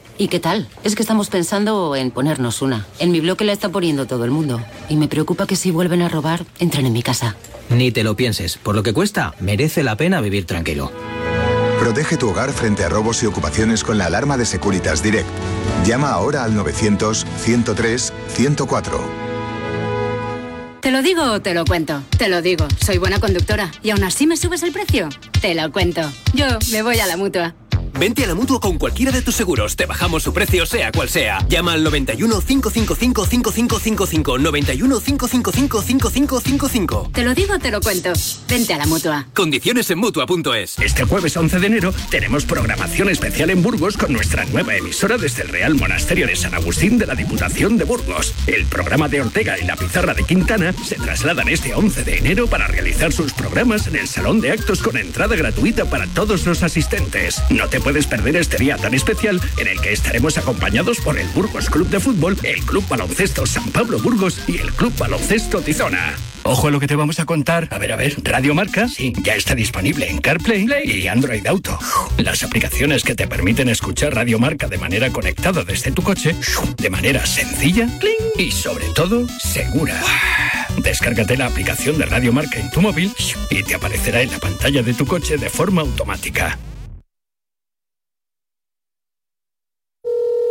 Speaker 15: ¿Y qué tal? Es que estamos pensando en ponernos una. En mi bloque la está poniendo todo el mundo. Y me preocupa que si vuelven a robar, entren en mi casa.
Speaker 16: Ni te lo pienses. Por lo que cuesta, merece la pena vivir tranquilo.
Speaker 17: Protege tu hogar frente a robos y ocupaciones con la alarma de Securitas Direct. Llama ahora al 900-103-104.
Speaker 18: ¿Te lo digo o te lo cuento? Te lo digo, soy buena conductora. ¿Y aún así me subes el precio? Te lo cuento. Yo me voy a la mutua.
Speaker 19: Vente a la mutua con cualquiera de tus seguros. Te bajamos su precio, sea cual sea. Llama al 91 555 5555. 91 555 5555.
Speaker 18: Te lo digo, te lo cuento. Vente a la mutua.
Speaker 19: Condiciones en mutua.es.
Speaker 20: Este jueves 11 de enero tenemos programación especial en Burgos con nuestra nueva emisora desde el Real Monasterio de San Agustín de la Diputación de Burgos. El programa de Ortega y la pizarra de Quintana se trasladan este 11 de enero para realizar sus programas en el Salón de Actos con entrada gratuita para todos los asistentes. No te puedes perder este día tan especial en el que estaremos acompañados por el Burgos Club de Fútbol, el Club Baloncesto San Pablo Burgos y el Club Baloncesto Tizona. Ojo a lo que te vamos a contar. A ver, a ver, Radio Marca, sí, ya está disponible en CarPlay y Android Auto. Las aplicaciones que te permiten escuchar Radio Marca de manera conectada desde tu coche, de manera sencilla y sobre todo segura. Descárgate la aplicación de Radio Marca en tu móvil y te aparecerá en la pantalla de tu coche de forma automática.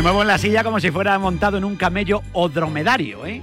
Speaker 8: Me muevo en la silla como si fuera montado en un camello o dromedario, ¿eh?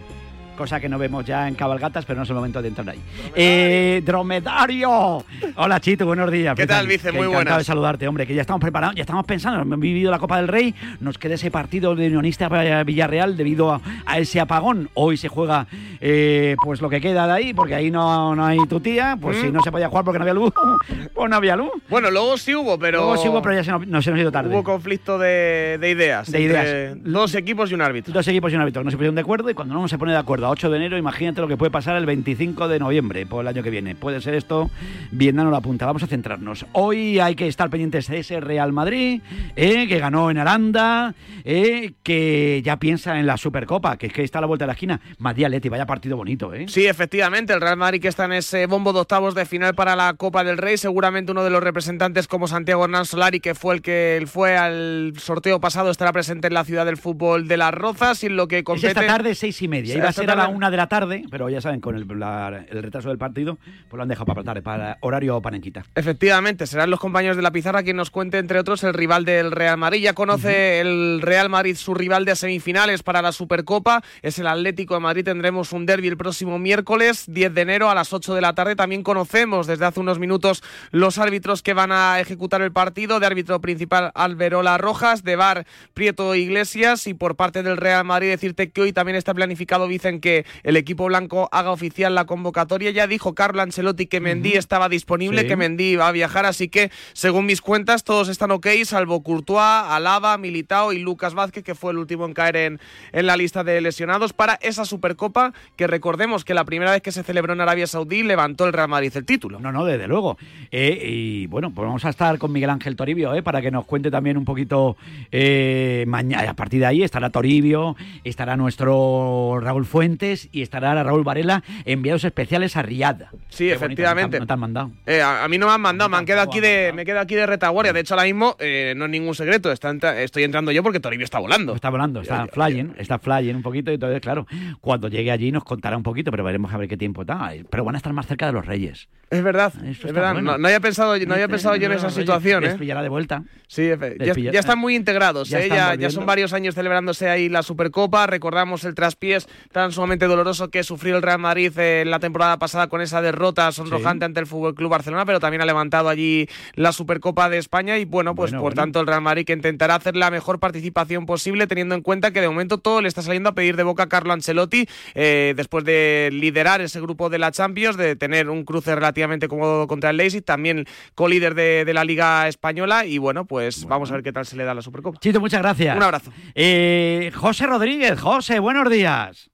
Speaker 8: Cosa que no vemos ya en cabalgatas, pero no es el momento de entrar ahí. Eh, ¡Dromedario! Hola, Chito, buenos días.
Speaker 21: ¿Qué tal,
Speaker 8: Vice?
Speaker 21: Muy
Speaker 8: buenas.
Speaker 21: buenas.
Speaker 8: de saludarte, hombre, que ya estamos preparados, ya estamos pensando, hemos vivido la Copa del Rey, nos queda ese partido de Unionista Villarreal debido a, a ese apagón. Hoy se juega eh, pues lo que queda de ahí, porque ahí no, no hay tu tía, pues
Speaker 21: Mm.
Speaker 8: si no se podía jugar porque no había luz, pues no había luz.
Speaker 21: Bueno, luego sí hubo, pero.
Speaker 8: Luego sí hubo, pero ya se nos, nos hemos ido tarde.
Speaker 21: Hubo conflicto de, de ideas.
Speaker 8: De ideas.
Speaker 21: Dos equipos y un árbitro.
Speaker 8: Dos equipos y un árbitro no se pusieron de acuerdo y cuando no se pone de acuerdo a 8 de enero, imagínate lo que puede pasar el 25 de noviembre por el año que viene. Puede ser esto, bien no la punta. Vamos a centrarnos. Hoy hay que estar pendientes de ese Real Madrid, eh, que ganó en Aranda, eh, que ya piensa en la Supercopa, que es que está a la vuelta de la esquina. Madrid Leti, vaya partido bonito, ¿eh?
Speaker 21: Sí, efectivamente, el Real Madrid que está en ese bombo de octavos de final para la Copa del Rey, seguramente uno de los representantes como Santiago Hernán Solari, que fue el que fue al sorteo pasado, estará presente en la ciudad del fútbol de Las Rozas y en lo que
Speaker 8: Es esta tarde, seis y media. Iba a ser a la una de la tarde, pero ya saben, con el, la- el retraso del partido, pues lo han dejado para tarde, para horario panenquita.
Speaker 21: Efectivamente, serán los compañeros de la pizarra quien nos cuente, entre otros, el rival del Real Madrid. Ya conoce el Real Madrid su rival de semifinales para la Supercopa, es el Atlético de Madrid. Tendremos un derby el próximo miércoles, 10 de enero, a las 8 de la tarde. También conocemos desde hace unos minutos los árbitros que van a ejecutar el partido. De árbitro principal, Alberola Rojas, de VAR, Prieto Iglesias. Y por parte del Real Madrid, decirte que hoy también está planificado, dicen que el equipo blanco haga oficial la convocatoria. Ya dijo Carlo Ancelotti que Mendy estaba disponible,
Speaker 8: Sí.
Speaker 21: que Mendy va a viajar, así que según mis cuentas todos están ok, salvo Courtois, Alaba, Militao y Lucas Vázquez, que fue el último en caer en, en la lista de lesionados para esa Supercopa que recordemos que la primera vez que se celebró en Arabia Saudí levantó el Real Madrid el título.
Speaker 8: No, no, desde luego. Eh, y bueno, pues vamos a estar con Miguel Ángel Toribio, eh, para que nos cuente también un poquito eh, mañana. A partir de ahí estará Toribio, estará nuestro Raúl Fuentes y estará Raúl Varela, enviados especiales a Riad.
Speaker 21: Sí, efectivamente.
Speaker 8: No te han mandado.
Speaker 21: Eh, a, a mí no me han mandado, me han quedado aquí de, me quedo aquí de retaguardia. De hecho, ahora mismo eh, no es ningún secreto. está estoy entrando yo porque Toribio está volando.
Speaker 8: Está volando, está flying, está flying un poquito y entonces, claro, cuando llegue allí nos contará un poquito, pero veremos a ver qué tiempo está. Pero van a estar más cerca de los Reyes.
Speaker 21: Es verdad,
Speaker 8: Eso
Speaker 21: es verdad.
Speaker 8: bueno.
Speaker 21: No, no había pensado, no había pensado yo en esa situación.
Speaker 8: les
Speaker 21: ¿eh?
Speaker 8: pillará de vuelta.
Speaker 21: Sí, ya, están muy integrados,
Speaker 8: ya
Speaker 21: ¿eh?
Speaker 8: están
Speaker 21: ya, son varios años celebrándose ahí la Supercopa. Recordamos el traspiés tan
Speaker 9: sumamente doloroso que sufrió el Real Madrid eh, la temporada pasada con esa derrota sonrojante ante el Fútbol Club Barcelona, pero también ha levantado allí la Supercopa de España y bueno, pues
Speaker 8: Bueno,
Speaker 9: por
Speaker 8: bueno.
Speaker 9: tanto el Real Madrid que intentará hacer la mejor participación posible teniendo en cuenta que de momento todo le está saliendo a pedir de boca a Carlo Ancelotti eh, después de liderar ese grupo de la Champions, de tener un cruce relativamente cómodo contra el Leipzig, también co-líder de, de la Liga Española y bueno, pues vamos a ver qué tal se le da la Supercopa.
Speaker 8: Chito, muchas gracias.
Speaker 9: Un abrazo.
Speaker 8: Eh, José Rodríguez, José, buenos días.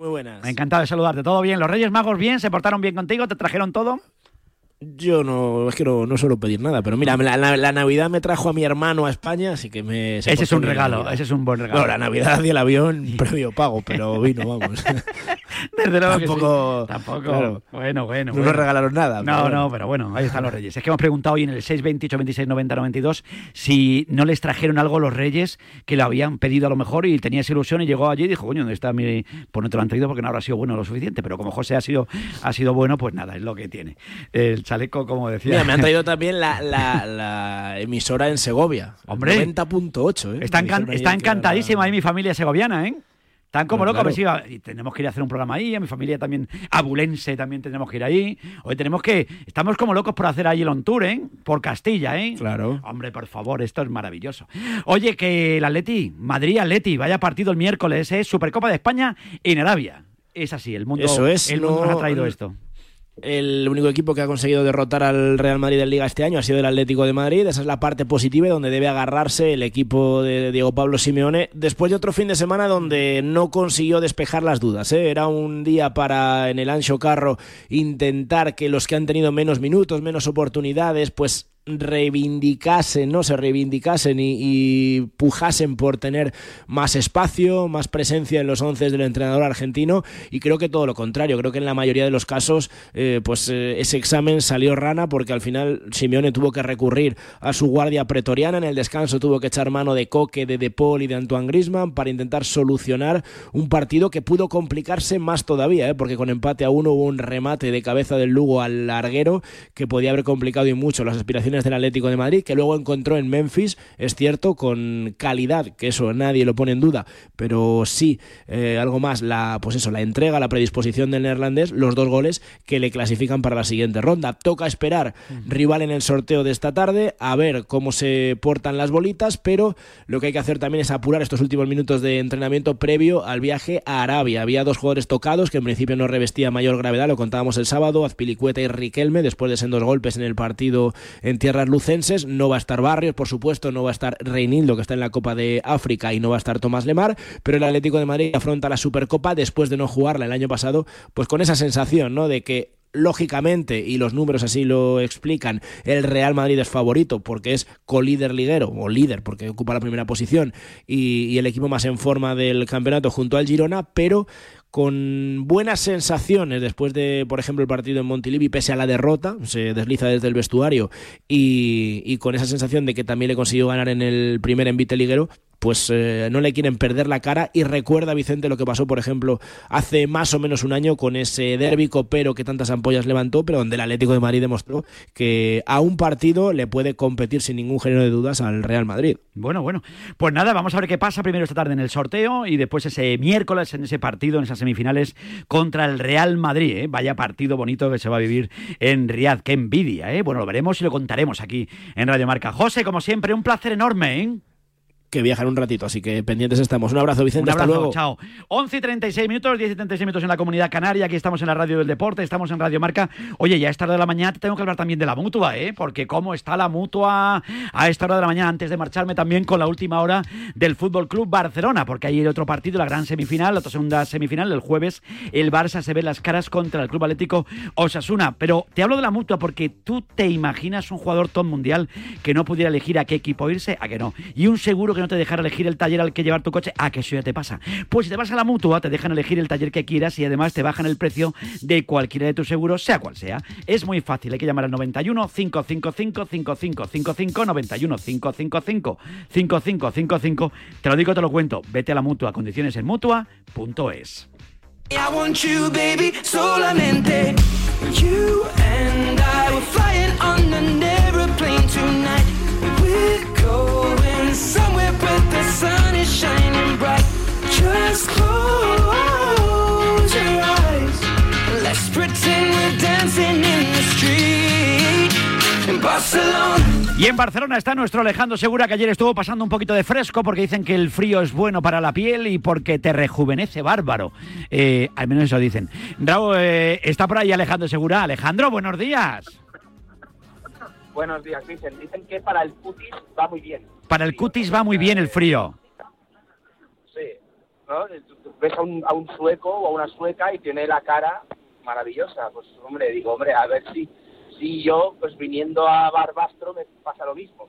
Speaker 22: Muy buenas.
Speaker 8: Encantado de saludarte. ¿Todo bien? ¿Los Reyes Magos bien? ¿Se portaron bien contigo? ¿Te trajeron todo?
Speaker 22: Yo no, es que no, no suelo pedir nada, pero mira, la, la- la Navidad me trajo a mi hermano a España, así que me... se
Speaker 8: Ese es un regalo, ese es un buen regalo.
Speaker 22: No, la Navidad y el avión, previo pago, pero vino, vamos.
Speaker 8: Desde luego que sí.
Speaker 22: Tampoco-
Speaker 8: Tampoco.
Speaker 22: claro.
Speaker 8: Bueno, bueno.
Speaker 22: No nos regalaron nada,
Speaker 8: No,
Speaker 22: pero bueno.
Speaker 8: no, pero bueno, ahí están los Reyes. Es que hemos preguntado hoy en el 628 26 90 92 si no les trajeron algo los Reyes que lo habían pedido a lo mejor y tenía esa ilusión y llegó allí y dijo, coño, ¿dónde está mi.? Pues no te lo han traído porque no habrá sido bueno lo suficiente. Pero como José ha sido, ha sido bueno, pues nada, es lo que tiene. El chaleco, como decía.
Speaker 22: Mira, me han traído también la, la- la emisora en Segovia.
Speaker 8: Hombre.
Speaker 22: 90.8, ¿eh?
Speaker 8: Está, encan- está encantadísima ahí mi familia segoviana, ¿eh? Están como
Speaker 22: Pues
Speaker 8: locos,
Speaker 22: claro.
Speaker 8: pues y tenemos que ir a hacer un programa ahí, a mi familia también, abulense también tenemos que ir ahí. Hoy tenemos que, estamos como locos por hacer ahí el on tour, ¿eh? Por Castilla, ¿eh?
Speaker 22: Claro.
Speaker 8: Hombre, por favor, esto es maravilloso. Oye, que el Atleti, Madrid-Atleti, vaya partido el miércoles, ¿eh? Supercopa de España en Arabia. Es así, el mundo,
Speaker 22: Eso es,
Speaker 8: el mundo
Speaker 22: no-
Speaker 8: nos ha traído esto.
Speaker 22: El único equipo que ha conseguido derrotar al Real Madrid en Liga este año ha sido el Atlético de Madrid. Esa es la parte positiva donde debe agarrarse el equipo de Diego Pablo Simeone después de otro fin de semana donde no consiguió despejar las dudas. ¿eh? Era un día para en el ancho carro intentar que los que han tenido menos minutos, menos oportunidades, pues reivindicasen, no se reivindicasen y, pujasen por tener más espacio, más presencia en los once del entrenador argentino y creo que todo lo contrario, creo que en la mayoría de los casos eh, pues eh, ese examen salió rana porque al final Simeone tuvo que recurrir a su guardia pretoriana, en el descanso tuvo que echar mano de Coque, de De Paul y de Antoine Griezmann para intentar solucionar un partido que pudo complicarse más todavía, ¿eh? porque con empate a uno hubo un remate de cabeza del Lugo al larguero que podía haber complicado y mucho las aspiraciones del Atlético de Madrid, que luego encontró en Memphis, es cierto, con calidad, que eso nadie lo pone en duda, pero sí, eh, algo más, la, pues eso, la entrega, la predisposición del neerlandés, los dos goles que le clasifican para la siguiente ronda. Toca esperar rival en el sorteo de esta tarde, a ver cómo se portan las bolitas, pero lo que hay que hacer también es apurar estos últimos minutos de entrenamiento previo al viaje a Arabia. Había dos jugadores tocados que en principio no revestía mayor gravedad, lo contábamos el sábado, Azpilicueta y Riquelme, después de sendos golpes en el partido en tierras lucenses. No va a estar Barrios, por supuesto, no va a estar Reinildo, que está en la Copa de África, y no va a estar Tomás Lemar, pero el Atlético de Madrid afronta la Supercopa después de no jugarla el año pasado, pues con esa sensación, ¿no? De que lógicamente, y los números así lo explican, el Real Madrid es favorito porque es colíder liguero, o líder porque ocupa la primera posición, y, el equipo más en forma del campeonato junto al Girona, pero con buenas sensaciones después de, por ejemplo, el partido en Montilivi, pese a la derrota, se desliza desde el vestuario y, y con esa sensación de que también le consiguió ganar en el primer envite liguero, pues eh, no le quieren perder la cara y recuerda Vicente lo que pasó, por ejemplo, hace más o menos un año con ese derbi copero que tantas ampollas levantó, pero donde el Atlético de Madrid demostró que a un partido le puede competir sin ningún género de dudas al Real Madrid.
Speaker 8: Bueno, bueno. Pues nada, vamos a ver qué pasa primero esta tarde en el sorteo y después ese miércoles en ese partido, en esas semifinales contra el Real Madrid. ¿eh? Vaya partido bonito que se va a vivir en Riyadh. Qué envidia, ¿eh? Bueno, lo veremos y lo contaremos aquí en Radio Marca. José, como siempre, un placer enorme, ¿eh?
Speaker 22: Que viajan un ratito, así que pendientes estamos. Un abrazo, Vicente.
Speaker 8: Un abrazo,
Speaker 22: hasta luego.
Speaker 8: chao. 11 y 36 minutos, 10 y 36 minutos en la comunidad canaria. Aquí estamos en la radio del deporte, estamos en Radio Marca. Oye, ya a esta hora de la mañana te tengo que hablar también de la mutua, ¿eh? Porque cómo está la mutua a esta hora de la mañana, antes de marcharme también con la última hora del Fútbol Club Barcelona, porque hay otro partido, la gran semifinal, la segunda semifinal, el jueves, el Barça se ve las caras contra el Club Atlético Osasuna. Pero te hablo de la mutua porque tú te imaginas un jugador top mundial que no pudiera elegir a qué equipo irse, a que no. Y un seguro que no te dejara elegir el taller al que llevar tu coche, a que eso ya te pasa. Pues si te vas a la mutua, te dejan elegir el taller que quieras y además te bajan el precio de cualquiera de tus seguros, sea cual sea. Es muy fácil, hay que llamar al 91 555 5555 91 555 5555. Te lo digo, te lo cuento. Vete a la mutua, condiciones en mutua.es.
Speaker 23: I want you, baby, solamente. You and I were flying on an aeroplane shining bright. Let's pretend dancing in the street in Barcelona.
Speaker 8: Y en Barcelona está nuestro Alejandro Segura, que ayer estuvo pasando un poquito de fresco porque dicen que el frío es bueno para la piel y porque te rejuvenece bárbaro. Eh, al menos eso dicen. Raúl, eh, está por ahí Alejandro Segura. Alejandro, buenos días.
Speaker 24: Buenos días, dicen. Dicen que para el cutis va muy bien.
Speaker 8: Para el cutis va muy bien el frío.
Speaker 24: Ves a un, sueco o a una sueca y tiene la cara maravillosa. Pues, hombre, digo, hombre, a ver si, si yo, pues viniendo a Barbastro, me pasa lo mismo.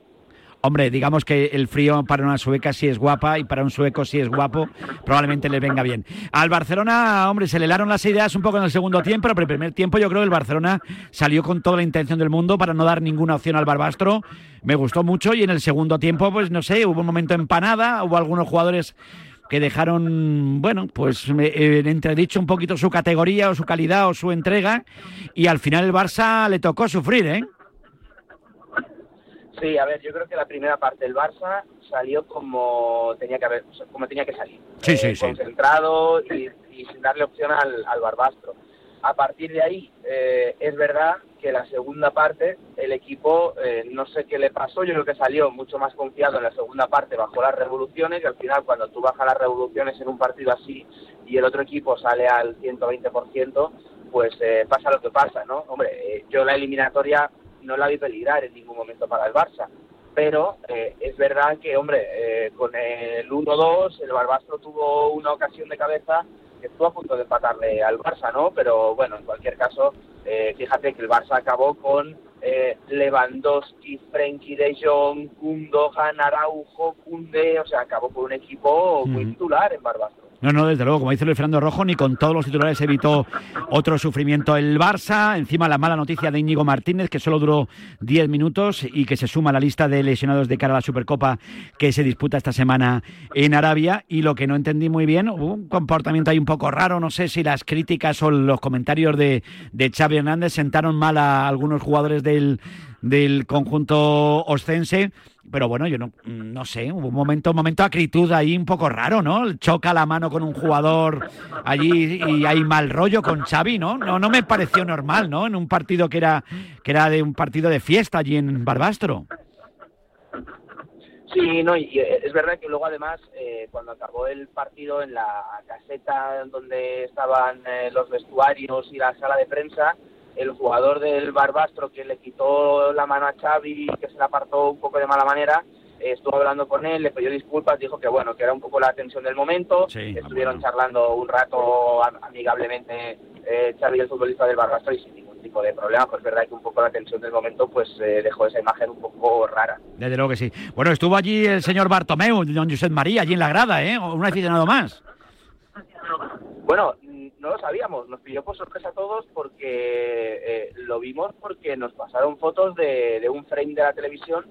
Speaker 8: Hombre, digamos que el frío para una sueca sí es guapa y para un sueco sí es guapo, probablemente le venga bien. Al Barcelona, hombre, se le helaron las ideas un poco en el segundo tiempo, pero en el primer tiempo yo creo que el Barcelona salió con toda la intención del mundo para no dar ninguna opción al Barbastro. Me gustó mucho y en el segundo tiempo, pues no sé, hubo un momento empanada, hubo algunos jugadores que dejaron, bueno, pues me- eh, en entredicho un poquito su categoría o su calidad o su entrega y al final el Barça le tocó sufrir, ¿eh?
Speaker 24: Sí, a ver, yo creo que la primera parte del Barça salió como tenía que haber, como tenía que salir.
Speaker 8: Sí, sí,
Speaker 24: Eh,
Speaker 8: sí.
Speaker 24: Concentrado y, y sin darle opción al, al Barbastro. A partir de ahí, eh, es verdad que la segunda parte, el equipo, eh, no sé qué le pasó, yo creo que salió mucho más confiado en la segunda parte, bajó las revoluciones y al final cuando tú bajas las revoluciones en un partido así y el otro equipo sale al 120%, pues eh, pasa lo que pasa, ¿no? Hombre, eh, yo la eliminatoria no la vi peligrar en ningún momento para el Barça, pero es verdad que, hombre, con el 1-2 el Barbastro tuvo una ocasión de cabeza que estuvo a punto de empatarle al Barça, ¿no? Pero bueno, en cualquier caso, eh, fíjate que el Barça acabó con eh, Lewandowski, Frenkie de Jong, Gundogan, Araujo, Kunde, o sea, acabó con un equipo muy titular en Barbastro.
Speaker 8: No, no, desde luego, como dice Luis Fernando Rojo, ni con todos los titulares evitó otro sufrimiento el Barça. Encima la mala noticia de Íñigo Martínez, que solo duró 10 minutos y que se suma a la lista de lesionados de cara a la Supercopa que se disputa esta semana en Arabia. Y lo que no entendí muy bien, hubo un comportamiento ahí un poco raro, no sé si las críticas o los comentarios de, de Xavi Hernández sentaron mal a algunos jugadores del, del conjunto oscense. Pero bueno, yo no, no sé, un momento, un momento de acritud ahí un poco raro, ¿no? Choca la mano con un jugador allí y hay mal rollo con Xavi, ¿no? No, no me pareció normal, ¿no? En un partido que era, que era de un partido de fiesta allí en Barbastro.
Speaker 24: Sí, no, y eh, es verdad que luego además, eh, cuando acabó el partido en la caseta donde estaban eh, los vestuarios y la sala de prensa, el jugador del Barbastro que le quitó la mano a Xavi, que se la apartó un poco de mala manera, eh, estuvo hablando con él, le pidió disculpas, dijo que bueno, que era un poco la tensión del momento, estuvieron charlando un rato am- amigablemente eh, Xavi y el futbolista del Barbastro y sin ningún tipo de problema, pues es verdad que un poco la tensión del momento pues eh, dejó esa imagen un poco rara.
Speaker 8: Desde luego que sí. Bueno, estuvo allí el señor Bartomeu, don Josep María, allí en la grada, ¿eh? Un aficionado más.
Speaker 24: Bueno, no lo sabíamos, nos pidió por sorpresa a todos porque eh, lo vimos porque nos pasaron fotos de, de un frame de la televisión,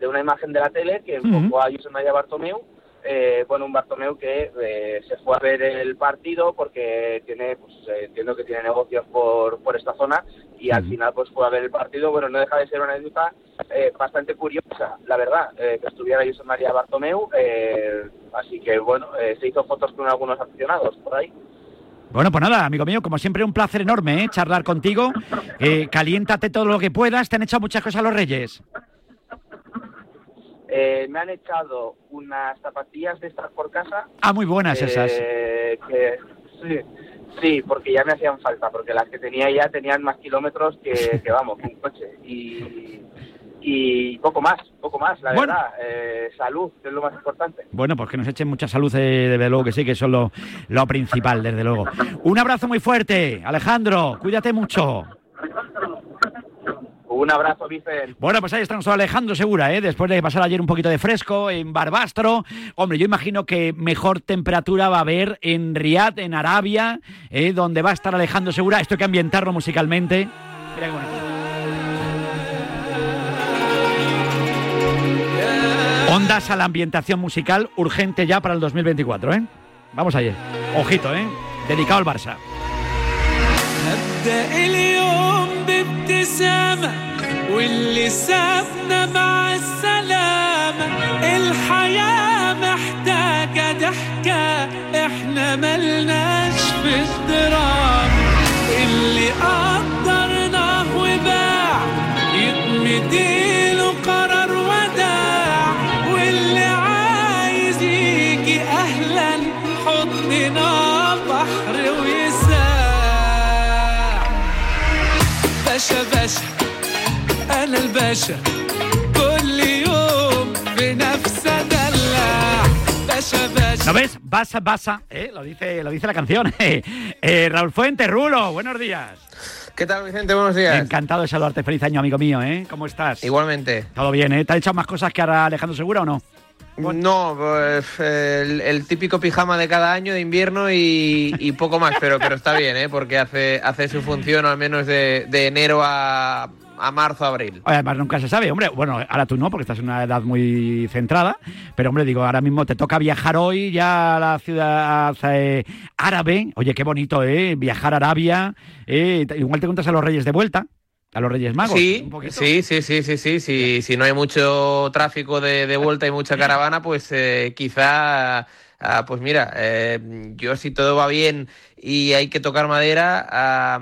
Speaker 24: de una imagen de la tele que enfocó a Josep María Bartomeu. Eh, bueno, un Bartomeu que eh, se fue a ver el partido porque tiene, pues eh, entiendo que tiene negocios por, por esta zona y al final pues fue a ver el partido. Bueno, no deja de ser una anécdota eh, bastante curiosa, la verdad, eh, que estuviera Josep María Bartomeu. eh, así que bueno, se hizo fotos con algunos aficionados por ahí.
Speaker 8: Bueno, pues nada, amigo mío, como siempre, un placer enorme, ¿eh? Charlar contigo. Eh, caliéntate todo lo que puedas. Te han echado muchas cosas los Reyes.
Speaker 24: Eh, me han echado unas zapatillas de estas por casa.
Speaker 8: Ah, muy buenas esas.
Speaker 24: eh, que, sí, sí, porque ya me hacían falta, porque las que tenía ya tenían más kilómetros que, que vamos, que un coche. Y, y poco más, poco más, la
Speaker 8: Bueno.
Speaker 24: verdad. Eh, salud, es lo más importante.
Speaker 8: Bueno, pues que nos echen mucha salud, eh, desde luego que sí, que eso es lo, lo principal, desde luego. Un abrazo muy fuerte, Alejandro. Cuídate mucho.
Speaker 24: Un abrazo, Vicen.
Speaker 8: Bueno, pues ahí está nuestro Alejandro Segura, ¿eh? después de pasar ayer un poquito de fresco en Barbastro. Hombre, yo imagino que mejor temperatura va a haber en Riad, en Arabia, ¿eh? donde va a estar Alejandro Segura. Esto hay que ambientarlo musicalmente. Mira qué bonito. Ondas a la ambientación musical urgente ya para el 2024, ¿eh? Vamos allá. Ojito, ¿eh? Dedicado al Barça.
Speaker 23: ابدا اليوم بابتسامة واللي سابنا مع السلامة الحياة محتاجة ضحكة احنا ملناش في الدراما اللي قدرناه وباع يتمدي انا الباشا كل يوم بنفس ادلع باشا باشا
Speaker 8: ¿No ves? Basa, basa, ¿eh? lo, dice, lo dice la canción. Eh, Raúl Fuente, Rulo, buenos días.
Speaker 25: ¿Qué tal, Vicente? Buenos días.
Speaker 8: Encantado de saludarte. Feliz año, amigo mío, ¿eh? ¿Cómo estás?
Speaker 25: Igualmente.
Speaker 8: Todo bien, ¿eh? ¿Te ha echado más cosas que ahora Alejandro Segura o no?
Speaker 25: No, pues, el, el típico pijama de cada año de invierno y, y poco más, pero, pero está bien, ¿eh? porque hace, hace su función al menos de, de enero a, a marzo, abril.
Speaker 8: Además, nunca se sabe, hombre. Bueno, ahora tú no, porque estás en una edad muy centrada. Pero, hombre, digo, ahora mismo te toca viajar hoy ya a la ciudad eh, árabe. Oye, qué bonito, ¿eh? Viajar a Arabia. eh, Igual te contas a los Reyes de vuelta, a los Reyes Magos.
Speaker 25: Sí, sí, sí, sí, sí, sí, sí. Si no hay mucho tráfico de, de vuelta y mucha caravana, pues eh, quizá, ah, pues mira, eh, yo si todo va bien y hay que tocar madera, ah,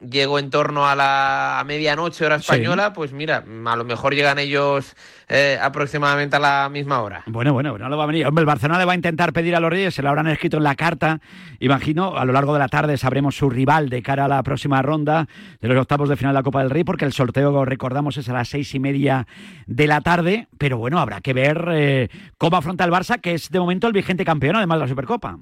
Speaker 25: llego en torno a la a medianoche hora
Speaker 8: Sí.
Speaker 25: española, pues mira, a lo mejor llegan ellos eh, aproximadamente a la misma hora.
Speaker 8: Bueno, bueno, no lo va a venir. Hombre, el Barcelona le va a intentar pedir a los Reyes, se lo habrán escrito en la carta. Imagino, a lo largo de la tarde sabremos su rival de cara a la próxima ronda de los octavos de final de la Copa del Rey, porque el sorteo, recordamos, es a las seis y media de la tarde. Pero bueno, habrá que ver eh, cómo afronta el Barça, que es de momento el vigente campeón, además de la Supercopa.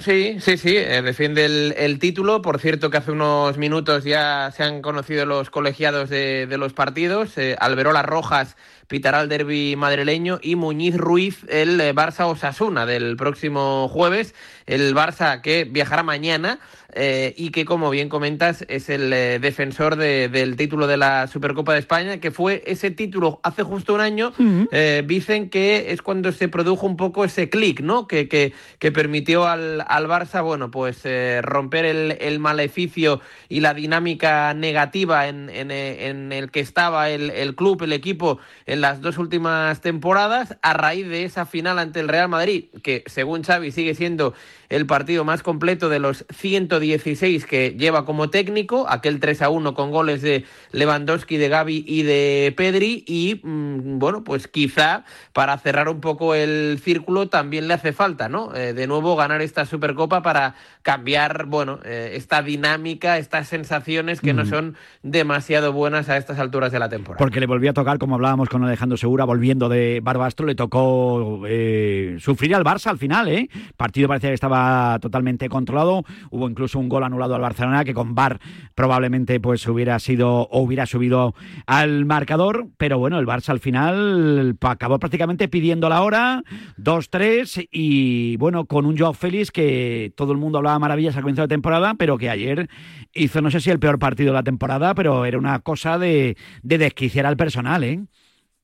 Speaker 25: Sí, sí, sí, eh, defiende el, el título. Por cierto, que hace unos minutos ya se han conocido los colegiados de, de los partidos. Eh, Alberola Rojas pitará el derby madrileño y Muñiz Ruiz el eh, Barça Osasuna del próximo jueves. El Barça que viajará mañana eh, y que, como bien comentas, es el eh, defensor de- del título de la Supercopa de España, que fue ese título hace justo un año. Eh, dicen que es cuando se produjo un poco ese clic, ¿no? Que, que, que permitió al, al Barça, bueno, pues romper el, el maleficio y la dinámica negativa en, en, en el que estaba el, el club, el equipo, en las dos últimas temporadas, a raíz de esa final ante el Real Madrid, que según Xavi sigue siendo el partido más completo de los 116 que lleva como técnico, aquel 3 a 1 con goles de Lewandowski, de Gaby y de Pedri, y mm, bueno, pues quizá para cerrar un poco el círculo también le hace falta, ¿no? Eh, de nuevo ganar esta Supercopa para cambiar, bueno, eh, esta dinámica, estas sensaciones que no
Speaker 8: Mm.
Speaker 25: son demasiado buenas a estas alturas de la temporada.
Speaker 8: Porque le volvió a tocar, como hablábamos con Alejandro Segura, volviendo de Barbastro, le tocó eh, sufrir al Barça al final, ¿eh? Partido parecía que estaba totalmente controlado. Hubo incluso un gol anulado al Barcelona que con VAR probablemente pues hubiera sido o hubiera subido al marcador. Pero bueno, el Barça al final acabó prácticamente pidiendo la hora, 2-3 y bueno, con un Joao Félix que todo el mundo hablaba maravillas al comienzo de temporada, pero que ayer hizo no sé si el peor partido de la temporada, pero era una cosa de, de desquiciar al personal, ¿eh?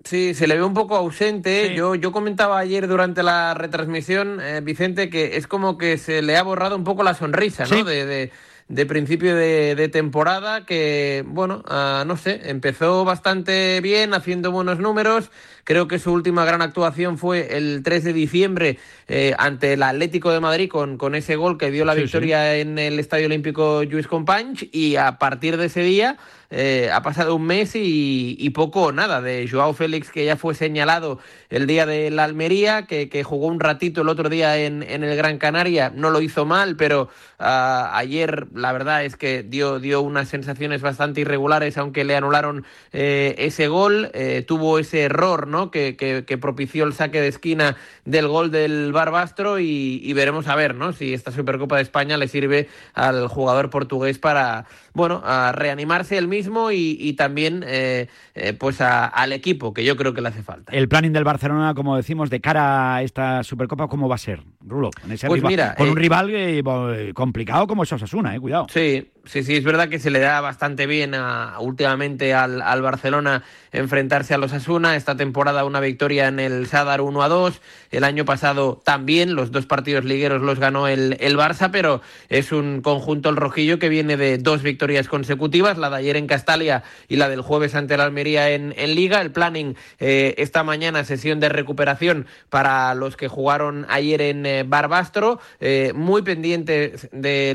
Speaker 25: Sí, se le ve un poco ausente. Yo, yo comentaba ayer durante la retransmisión, eh, Vicente, que es como que se le ha borrado un poco la sonrisa, ¿no?
Speaker 8: Sí.
Speaker 25: De, de- de principio de, de temporada, que, bueno, ah, no sé, empezó bastante bien, haciendo buenos números. Creo que su última gran actuación fue el 3 de diciembre eh, ante el Atlético de Madrid con, con ese gol que dio la
Speaker 8: Sí,
Speaker 25: victoria en el Estadio Olímpico Lluís Companys. Y a partir de ese día eh, ha pasado un mes y, y poco o nada de Joao Félix que ya fue señalado el día de la Almería, que, que jugó un ratito el otro día en, en el Gran Canaria, no lo hizo mal, pero ah, ayer la verdad es que dio, dio unas sensaciones bastante irregulares, aunque le anularon eh, ese gol, eh, tuvo ese error ¿no? Que, propició el saque de esquina del gol del Barbastro y, y veremos a ver ¿no? si esta Supercopa de España le sirve al jugador portugués para bueno a reanimarse él mismo y, y también eh, eh, pues a- al equipo que yo creo que le hace falta.
Speaker 8: El planning del Barcelona, como decimos, de cara a esta Supercopa, ¿cómo va a ser, Rulo? Ese
Speaker 25: Pues
Speaker 8: rival-
Speaker 25: mira,
Speaker 8: con
Speaker 25: eh,
Speaker 8: un rival eh, bo- complicado como es Osasuna, eh, cuidado.
Speaker 25: Sí, sí, sí, es verdad que se le da bastante bien a- últimamente al, al Barcelona enfrentarse a los Asuna. Esta temporada una victoria en el Sadar 1 a 2. El año pasado también, los dos partidos ligueros los ganó el, el Barça, pero es un conjunto el rojillo que viene de dos victorias consecutivas, la de ayer en Castalia y la del jueves ante la Almería en, Liga. El planning eh, esta mañana, sesión de recuperación para los que jugaron ayer en eh, Barbastro, eh, muy pendientes de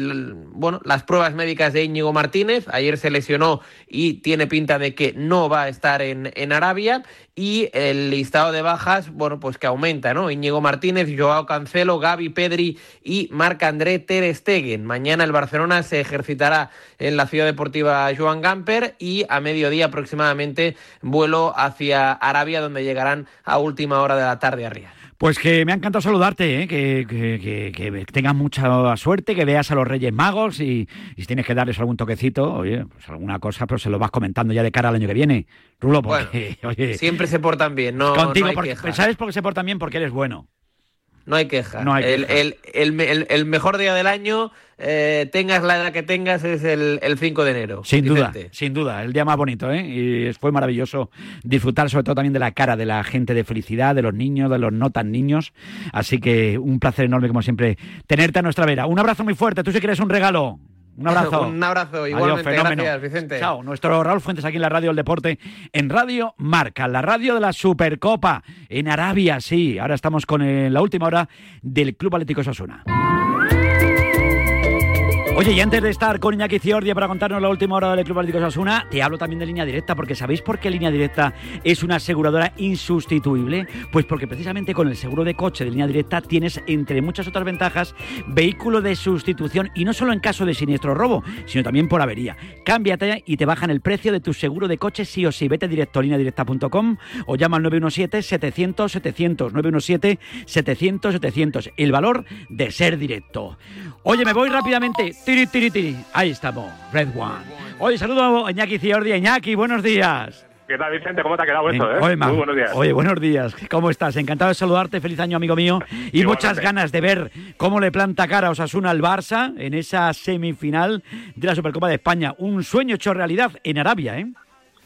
Speaker 25: bueno, las pruebas médicas de Íñigo Martínez. Ayer se lesionó y tiene pinta de que no va a estar en, en Arabia. Y el listado de bajas, bueno, pues que aumenta, ¿no? Íñigo Martínez, Joao Cancelo, Gaby Pedri y Marc-André Ter Stegen. Mañana el Barcelona se ejercitará en la ciudad deportiva Joan Gamper y a mediodía aproximadamente vuelo hacia Arabia donde llegarán a última hora de la tarde a Riyadh.
Speaker 8: Pues que me ha encantado saludarte, ¿eh? que, que, que, que tengas mucha suerte, que veas a los Reyes Magos y, y si tienes que darles algún toquecito, oye, pues alguna cosa, pero se lo vas comentando ya de cara al año que viene. Rulo, porque, oye,
Speaker 25: Siempre se portan bien, no,
Speaker 8: contigo,
Speaker 25: no hay
Speaker 8: porque. ¿sabes por qué se portan bien? Porque eres bueno.
Speaker 25: No hay queja.
Speaker 8: No hay
Speaker 25: el,
Speaker 8: queja.
Speaker 25: el- el- el- el mejor día del año, eh, tengas la edad que tengas, es el, el 5 de enero.
Speaker 8: Sin duda, sin duda, el día más bonito, ¿eh? Y fue maravilloso disfrutar sobre todo también de la cara de la gente de felicidad, de los niños, de los no tan niños. Así que un placer enorme, como siempre, tenerte a nuestra vera. Un abrazo muy fuerte, tú si quieres un regalo. Un abrazo.
Speaker 25: Un abrazo,
Speaker 8: Adiós,
Speaker 25: igualmente.
Speaker 8: fenómeno.
Speaker 25: Gracias, Vicente.
Speaker 8: Chao, nuestro Raúl Fuentes aquí en la Radio del Deporte, en Radio Marca, la radio de la Supercopa, en Arabia, sí. Ahora estamos con eh, la última hora del Club Atlético Osasuna. Oye, y antes de estar con Iñaki Ciordia para contarnos la última hora del Club Atlético Osasuna, te hablo también de Línea Directa, porque ¿sabéis por qué Línea Directa es una aseguradora insustituible? Pues porque precisamente con el seguro de coche de Línea Directa tienes, entre muchas otras ventajas, vehículo de sustitución y no solo en caso de siniestro robo, sino también por avería. Cámbiate y te bajan el precio de tu seguro de coche sí o sí. Vete directo a lineadirecta.com o llama al 917-700-700. 917-700-700. El valor de ser directo. Oye, me voy rápidamente. Tiri, tiri, tiri. Ahí estamos. Red One. Oye, saludo a Iñaki Ciordia. Iñaki, buenos días.
Speaker 26: ¿Qué tal, Vicente? ¿Cómo te ha quedado esto, eh?
Speaker 8: Oye,
Speaker 26: Muy buenos días.
Speaker 8: Oye, buenos días. ¿Cómo estás? Encantado de saludarte. Feliz año, amigo mío. Y
Speaker 26: Igualmente.
Speaker 8: muchas ganas de ver cómo le planta cara a Osasuna al Barça en esa semifinal de la Supercopa de España. Un sueño hecho realidad en Arabia, ¿eh?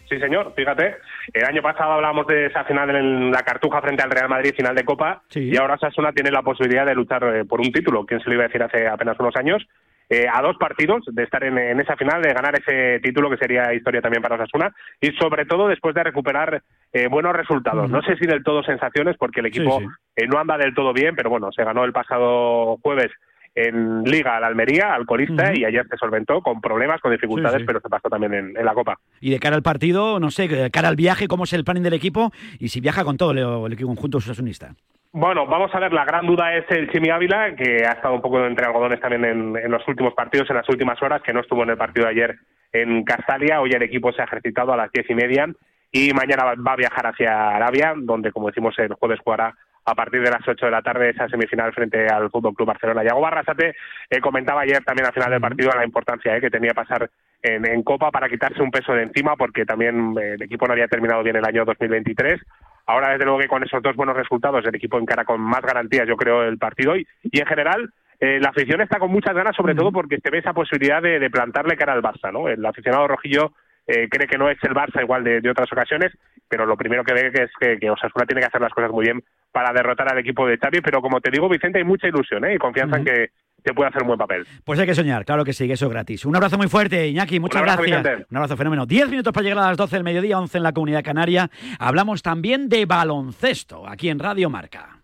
Speaker 26: Sí, señor, fíjate. El año pasado hablábamos de esa final en la Cartuja frente al Real Madrid, final de Copa, y ahora Sasuna tiene la posibilidad de luchar eh, por un título, ¿quién se lo iba a decir hace apenas unos años? Eh, a dos partidos de estar en, en esa final, de ganar ese título que sería historia también para Osasuna y sobre todo después de recuperar eh, buenos resultados. No sé si del todo sensaciones porque el equipo
Speaker 8: sí.
Speaker 26: eh, no anda del todo bien, pero bueno, se ganó el pasado jueves en Liga al Almería, al colista, y ayer se solventó con problemas, con dificultades,
Speaker 8: Sí, sí.
Speaker 26: pero se pasó también en- en la Copa.
Speaker 8: Y de cara al partido, no sé, de cara al viaje, cómo es el planning del equipo y si viaja con todo el, el equipo conjunto osasunista.
Speaker 26: Bueno, vamos a ver, la gran duda es el Chimi Ávila, que ha estado un poco entre algodones también en, en los últimos partidos, en las últimas horas, que no estuvo en el partido de ayer en Castalia. Hoy el equipo se ha ejercitado a las diez y media y mañana va a viajar hacia Arabia, donde, como decimos, el jueves jugará a partir de las 8 de la tarde esa semifinal frente al Fútbol Club Barcelona. Yago Barrasate eh, comentaba ayer también al final del partido la importancia eh, que tenía pasar en, en Copa para quitarse un peso de encima, porque también eh, el equipo no había terminado bien el año 2023. Ahora, desde luego, que con esos dos buenos resultados, el equipo encara con más garantías, yo creo, el partido. Y, y en general, eh, la afición está con muchas ganas, sobre todo porque se ve esa posibilidad de, de plantarle cara al Barça. ¿no? El aficionado rojillo eh, cree que no es el Barça igual de, de otras ocasiones, pero lo primero que ve que es que, que Osasuna tiene que hacer las cosas muy bien para derrotar al equipo de Xavi. Pero como te digo, Vicente, hay mucha ilusión ¿eh? y confianza en que se puede hacer un buen papel.
Speaker 8: Pues hay que soñar, claro que sí, que eso es gratis. Un abrazo muy fuerte, Iñaki, muchas
Speaker 26: Un abrazo,
Speaker 8: gracias.
Speaker 26: Vicente.
Speaker 8: Un abrazo fenómeno. Diez minutos para llegar a las 12 del mediodía, 11 en la comunidad canaria. Hablamos también de baloncesto, aquí en Radio Marca.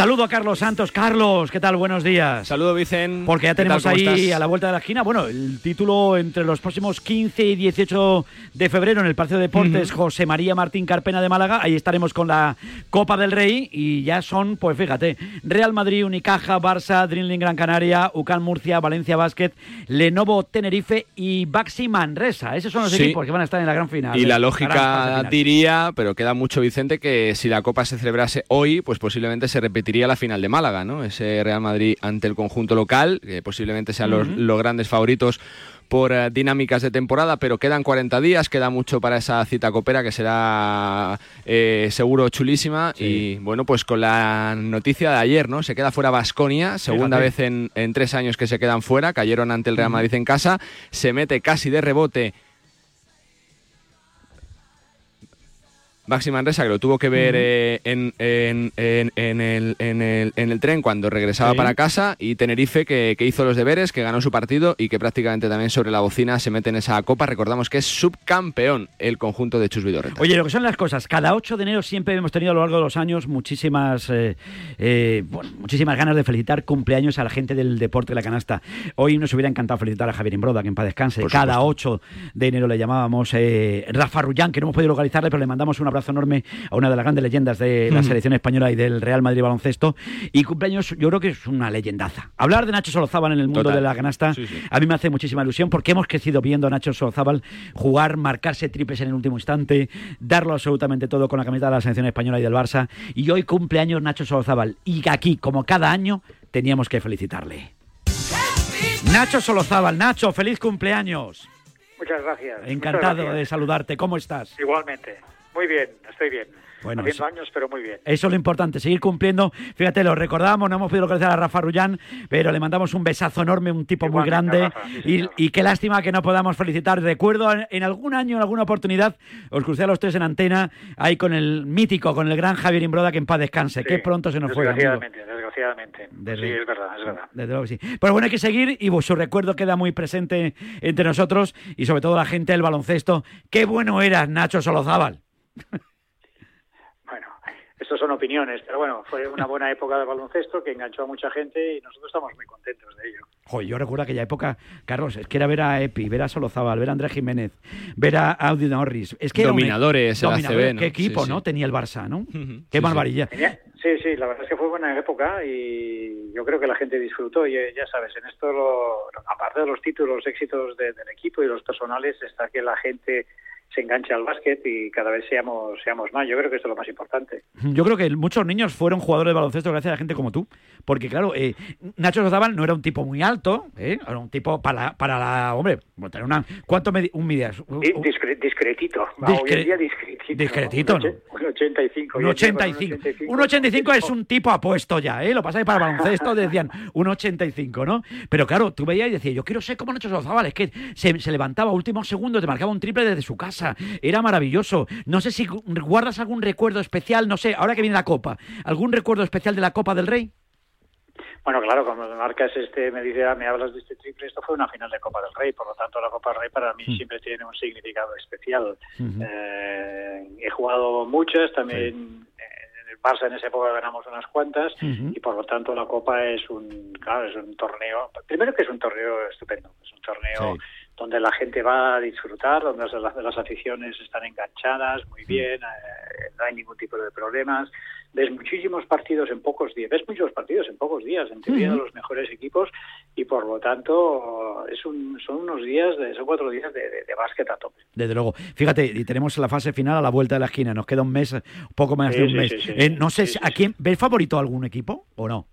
Speaker 8: Saludo a Carlos Santos. Carlos, ¿qué tal? Buenos días.
Speaker 27: Saludo, Vicen.
Speaker 8: Porque ya tenemos
Speaker 27: ¿Cómo
Speaker 8: ahí
Speaker 27: estás?
Speaker 8: a la vuelta de la esquina, bueno, el título entre los próximos 15 y 18 de febrero en el Partido de Deportes José María Martín Carpena de Málaga. Ahí estaremos con la Copa del Rey y ya son, pues fíjate, Real Madrid, Unicaja, Barça, Dreamling Gran Canaria, UCAN Murcia, Valencia Basket, Lenovo Tenerife y Baxi Manresa. Esos son los
Speaker 27: Sí.
Speaker 8: equipos que van a estar en la gran final.
Speaker 27: Y
Speaker 8: ¿eh?
Speaker 27: la
Speaker 8: Gran
Speaker 27: lógica diría, pero queda mucho Vicente, que si la Copa se celebrase hoy, pues posiblemente se repetiría la final de Málaga, ¿no? Ese Real Madrid ante el conjunto local, que posiblemente sean los, grandes favoritos por eh, dinámicas de temporada, pero quedan 40 días, queda mucho para esa cita copera que será eh, seguro chulísima y bueno, pues con la noticia de ayer, ¿no? Se queda fuera Basconia, segunda
Speaker 8: Fíjate.
Speaker 27: vez en, en tres años que se quedan fuera, cayeron ante el Real Madrid en casa, se mete casi de rebote Maxi Manresa, que lo tuvo que ver eh, en, en- en- el, en el- en el tren cuando regresaba
Speaker 8: Sí.
Speaker 27: para casa, y Tenerife, que, que hizo los deberes, que ganó su partido y que prácticamente también sobre la bocina se mete en esa copa. Recordamos que es subcampeón el conjunto de Chus Vidorreta.
Speaker 8: Oye, lo que son las cosas, cada 8 de enero siempre hemos tenido a lo largo de los años muchísimas, eh, eh, bueno, muchísimas ganas de felicitar cumpleaños a la gente del deporte de la canasta. Hoy nos hubiera encantado felicitar a Javier Imbroda, que en paz descanse.
Speaker 27: Por
Speaker 8: Cada 8 de enero le llamábamos eh, Rafa Rullán, que no hemos podido localizarle, pero le mandamos un abrazo abrazo enorme a una de las grandes leyendas de la selección española y del Real Madrid baloncesto. Y cumpleaños, yo creo que es una leyendaza. Hablar de Nacho Solozábal en el mundo
Speaker 27: Total.
Speaker 8: de la canasta a mí me hace muchísima ilusión porque hemos crecido viendo a Nacho Solozábal jugar, marcarse triples en el último instante, darlo absolutamente todo con la camiseta de la selección española y del Barça. Y hoy cumpleaños Nacho Solozábal. Y aquí, como cada año, teníamos que felicitarle. Nacho Solozábal, Nacho, feliz cumpleaños.
Speaker 28: Muchas gracias.
Speaker 8: Encantado
Speaker 28: Muchas gracias.
Speaker 8: de saludarte. ¿Cómo estás?
Speaker 28: Igualmente. Muy bien, estoy bien.
Speaker 8: Bueno,
Speaker 28: Haciendo
Speaker 8: eso-
Speaker 28: años, pero muy bien.
Speaker 8: Eso es lo importante, seguir cumpliendo. Fíjate, lo recordamos, no hemos podido localizar a Rafa Rullán, pero le mandamos un besazo enorme, un tipo muy grande.
Speaker 28: Rafa, sí,
Speaker 8: y, y qué lástima que no podamos felicitar. Recuerdo en, algún año, en alguna oportunidad, os crucé a los tres en antena, ahí con el mítico, con el gran Javier Imbroda, que en paz descanse. Qué pronto se nos fue.
Speaker 28: Desgraciadamente, desgraciadamente.
Speaker 8: Desde-
Speaker 28: Sí, es verdad, es verdad.
Speaker 8: Desde luego que sí. Pero bueno, hay que seguir y pues, su recuerdo queda muy presente entre nosotros y sobre todo la gente del baloncesto. Qué bueno eras, Nacho Solozábal.
Speaker 28: Estos son opiniones, pero bueno, fue una buena época del baloncesto que enganchó a mucha gente y nosotros estamos muy contentos de ello.
Speaker 8: Joder, yo recuerdo aquella época, Carlos, es que era ver a Epi, ver a Solozábal, ver a Andrés Jiménez, ver a Audi Norris. Es que un-
Speaker 27: Dominadores.
Speaker 8: Qué equipo,
Speaker 27: Sí, sí.
Speaker 8: ¿no? Tenía el Barça, ¿no? Qué
Speaker 27: sí.
Speaker 28: Sí, sí, la verdad es que fue buena época y yo creo que la gente disfrutó. Y eh, ya sabes, en esto, lo- aparte de los títulos, los éxitos de- del equipo y los personales, está que la gente se enganche al básquet y cada vez seamos, seamos más. Yo creo que esto es lo más importante.
Speaker 8: Yo creo que muchos niños fueron jugadores de baloncesto gracias a gente como tú. Porque, claro, eh, Nacho Solozábal no era un tipo muy alto, ¿eh? era un tipo para, para la. Hombre, bueno, tener una. ¿Cuánto medi- un? Un-
Speaker 28: Di- discre- discretito.
Speaker 8: Discre-
Speaker 28: Hoy en día discretito.
Speaker 8: discretito,
Speaker 28: Un, oche- un 85.
Speaker 8: Un
Speaker 28: Hoy en día, con
Speaker 8: 85. Un 85 es un tipo apuesto ya, ¿eh? Lo pasa que para baloncesto decían un 85, ¿no? Pero claro, tú veías y decías, yo quiero ser como Nacho Solozábal, es que se, se levantaba a último segundo, te marcaba un triple desde su casa, era maravilloso. No sé si gu- guardas algún recuerdo especial, no sé, ahora que viene la Copa, ¿algún recuerdo especial de la Copa del Rey?
Speaker 28: Bueno, claro, como me marcas este, me dice, ah, me hablas de este triple, esto fue una final de Copa del Rey, por lo tanto la Copa del Rey para mí
Speaker 8: Mm.
Speaker 28: siempre tiene un significado especial. Eh, he jugado muchas, también en el Barça en esa época ganamos unas cuantas y por lo tanto la Copa es un, claro, es un torneo, primero que es un torneo estupendo, es un torneo donde la gente va a disfrutar, donde las, las aficiones están enganchadas muy bien, eh, no hay ningún tipo de problemas. Ves muchísimos partidos en pocos días, ves muchos partidos en pocos días, en teoría de los mejores equipos y por lo tanto es un, son unos días, de, son cuatro días de, de, de básquet a tope.
Speaker 8: Desde luego. Fíjate, y tenemos la fase final a la vuelta de la esquina. Nos queda un mes, poco más
Speaker 28: Sí,
Speaker 8: de un
Speaker 28: sí,
Speaker 8: mes.
Speaker 28: sí,
Speaker 8: Eh, no sé, si- ¿a quién ves favorito a algún equipo o no?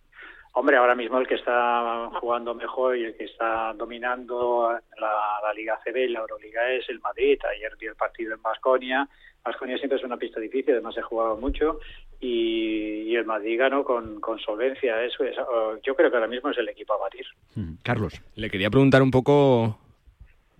Speaker 28: Hombre, ahora mismo el que está jugando mejor y el que está dominando la, la Liga CB y la Euroliga es el Madrid. Ayer vi el partido en Basconia. Basconia siempre es una pista difícil, además se ha jugado mucho y, y el Madrid ganó con, con solvencia. Eso es, yo creo que ahora mismo es el equipo a batir.
Speaker 8: Carlos.
Speaker 27: Le quería preguntar un poco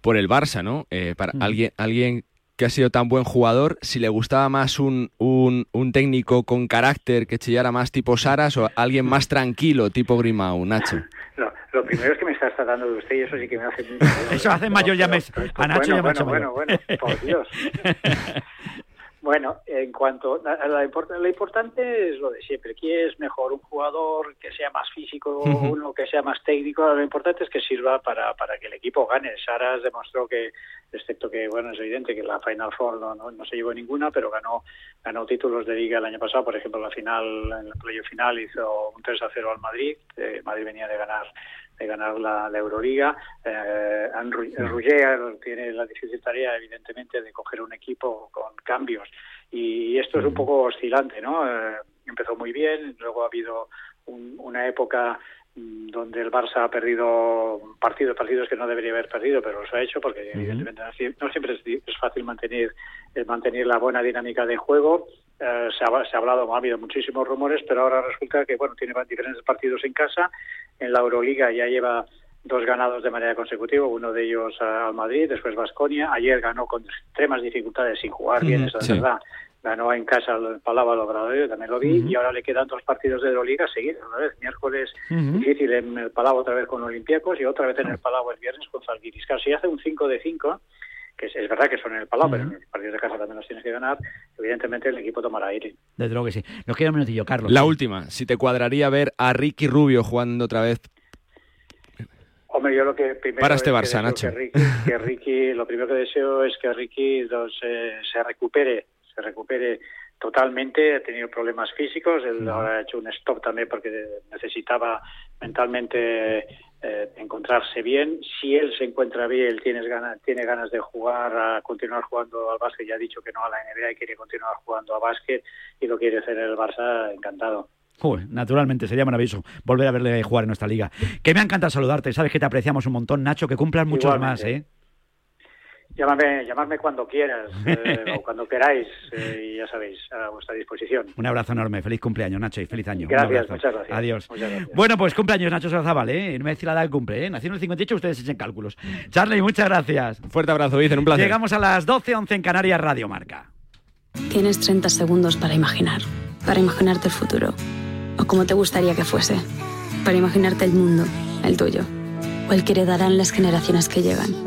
Speaker 27: por el Barça, ¿no? Eh, para
Speaker 28: Ujú.
Speaker 27: alguien, alguien que ha sido tan buen jugador, si le gustaba más un, un, un técnico con carácter que chillara más tipo Saras o alguien más tranquilo tipo Grimau, Nacho.
Speaker 28: Lo, lo primero es que me estás tratando de usted y eso sí que me hace...
Speaker 8: Eso hace mayor ya me... A Nacho ya me ha
Speaker 28: bueno,
Speaker 8: hecho
Speaker 28: bueno,
Speaker 8: mayor.
Speaker 28: bueno, por Dios. Bueno, en cuanto a la lo importante es lo de siempre. ¿Quién es mejor? ¿Un jugador que sea más físico, uno que sea más técnico? Lo importante es que sirva para, para que el equipo gane. Saras demostró que, excepto que, bueno, es evidente que la Final Four no, no, no se llevó ninguna, pero ganó ganó títulos de liga el año pasado. Por ejemplo, la final, en la playoff final hizo un 3 a 0 al Madrid. Eh, Madrid venía de ganar de ganar la, la Euroliga. Eh, Anne Ru-. Rougier tiene la difícil tarea, evidentemente, de coger un equipo con cambios. Y esto es un poco oscilante, ¿no? Eh, empezó muy bien, luego ha habido un- una época mm, donde el Barça ha perdido partidos, partidos que no debería haber perdido, pero los ha hecho porque evidentemente no sie- no siempre es, fácil mantener mantener la buena dinámica de juego. Eh, se, ha, se ha hablado, ha habido muchísimos rumores, pero ahora resulta que bueno tiene diferentes partidos en casa. En la Euroliga ya lleva dos ganados de manera consecutiva, uno de ellos al Madrid, después Vasconia. Ayer ganó con extremas dificultades sin jugar bien,
Speaker 29: Ujú,
Speaker 28: eso es
Speaker 29: sí.
Speaker 28: verdad. Ganó en casa el Palau al Obradoiro, también lo vi, y ahora le quedan dos partidos de Euroliga seguidos, otra vez, miércoles difícil en el Palau otra vez con Olympiacos y otra vez en el Palau el viernes con Zalgiris. Claro, si hace un 5 de 5, que es, es verdad que son en el Palau, pero en los partidos de casa también los tienes que ganar, evidentemente el equipo tomará aire.
Speaker 8: Desde luego que sí. Nos queda un minutillo, Carlos.
Speaker 27: La última, si te cuadraría ver a Ricky Rubio jugando otra vez.
Speaker 28: Hombre, yo lo que primero
Speaker 27: Para este
Speaker 28: es que
Speaker 27: Barça, Nacho.
Speaker 28: Que Ricky, que Ricky- lo primero que deseo es que Ricky los, eh, se recupere, se recupere totalmente. Ha tenido problemas físicos, él ahora ha hecho un stop también porque necesitaba mentalmente eh, encontrarse bien. Si él se encuentra bien, tiene ganas, tiene ganas de jugar, a continuar jugando al básquet, ya ha dicho que no a la NBA y quiere continuar jugando a básquet y lo quiere hacer en el Barça, encantado.
Speaker 8: Naturalmente, sería maravilloso volver a verle jugar en nuestra liga. Que me encanta saludarte, sabes que te apreciamos un montón, Nacho, que cumplas muchos
Speaker 28: Igualmente.
Speaker 8: más, ¿eh?
Speaker 28: Llámame, llamadme cuando quieras eh, o cuando queráis eh, y ya sabéis, a vuestra disposición.
Speaker 8: Un abrazo enorme, feliz cumpleaños, Nacho, y feliz año.
Speaker 28: Gracias, muchas gracias.
Speaker 8: Adiós.
Speaker 28: Muchas gracias.
Speaker 8: Bueno, pues cumpleaños Nacho Sorazabal, ¿eh? No me decir la edad que cumple, ¿eh? Nació en el 58, ustedes echen cálculos. Charlie, muchas gracias.
Speaker 27: Fuerte abrazo, Vicen, un placer.
Speaker 8: Llegamos a las 12, 11 en Canarias, Radio Marca.
Speaker 30: Tienes 30 segundos para imaginar, para imaginarte el futuro, o como te gustaría que fuese, para imaginarte el mundo, el tuyo, o el que heredarán las generaciones que llegan,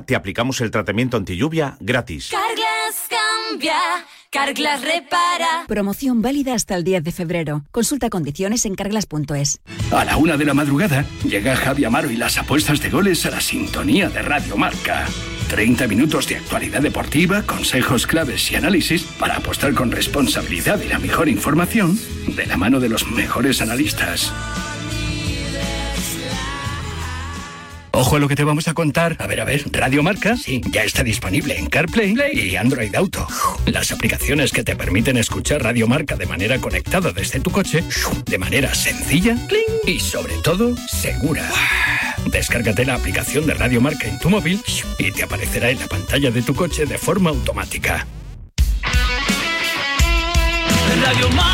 Speaker 29: te aplicamos el tratamiento anti lluvia gratis.
Speaker 31: Carglass cambia, Carglass repara.
Speaker 32: Promoción válida hasta el 10 de febrero. Consulta condiciones en carglass.es.
Speaker 20: A la una de la madrugada llega Javi Amaro y las apuestas de goles a la sintonía de Radio Marca. 30 minutos de actualidad deportiva, consejos claves y análisis para apostar con responsabilidad y la mejor información de la mano de los mejores analistas. Ojo a lo que te vamos a contar. A ver, a ver, Radio Marca, sí, ya está disponible en CarPlay y Android Auto. Las aplicaciones que te permiten escuchar Radio Marca de manera conectada desde tu coche, de manera sencilla y sobre todo segura. Descárgate la aplicación de Radio Marca en tu móvil y te aparecerá en la pantalla de tu coche de forma automática.
Speaker 23: Radio Marca.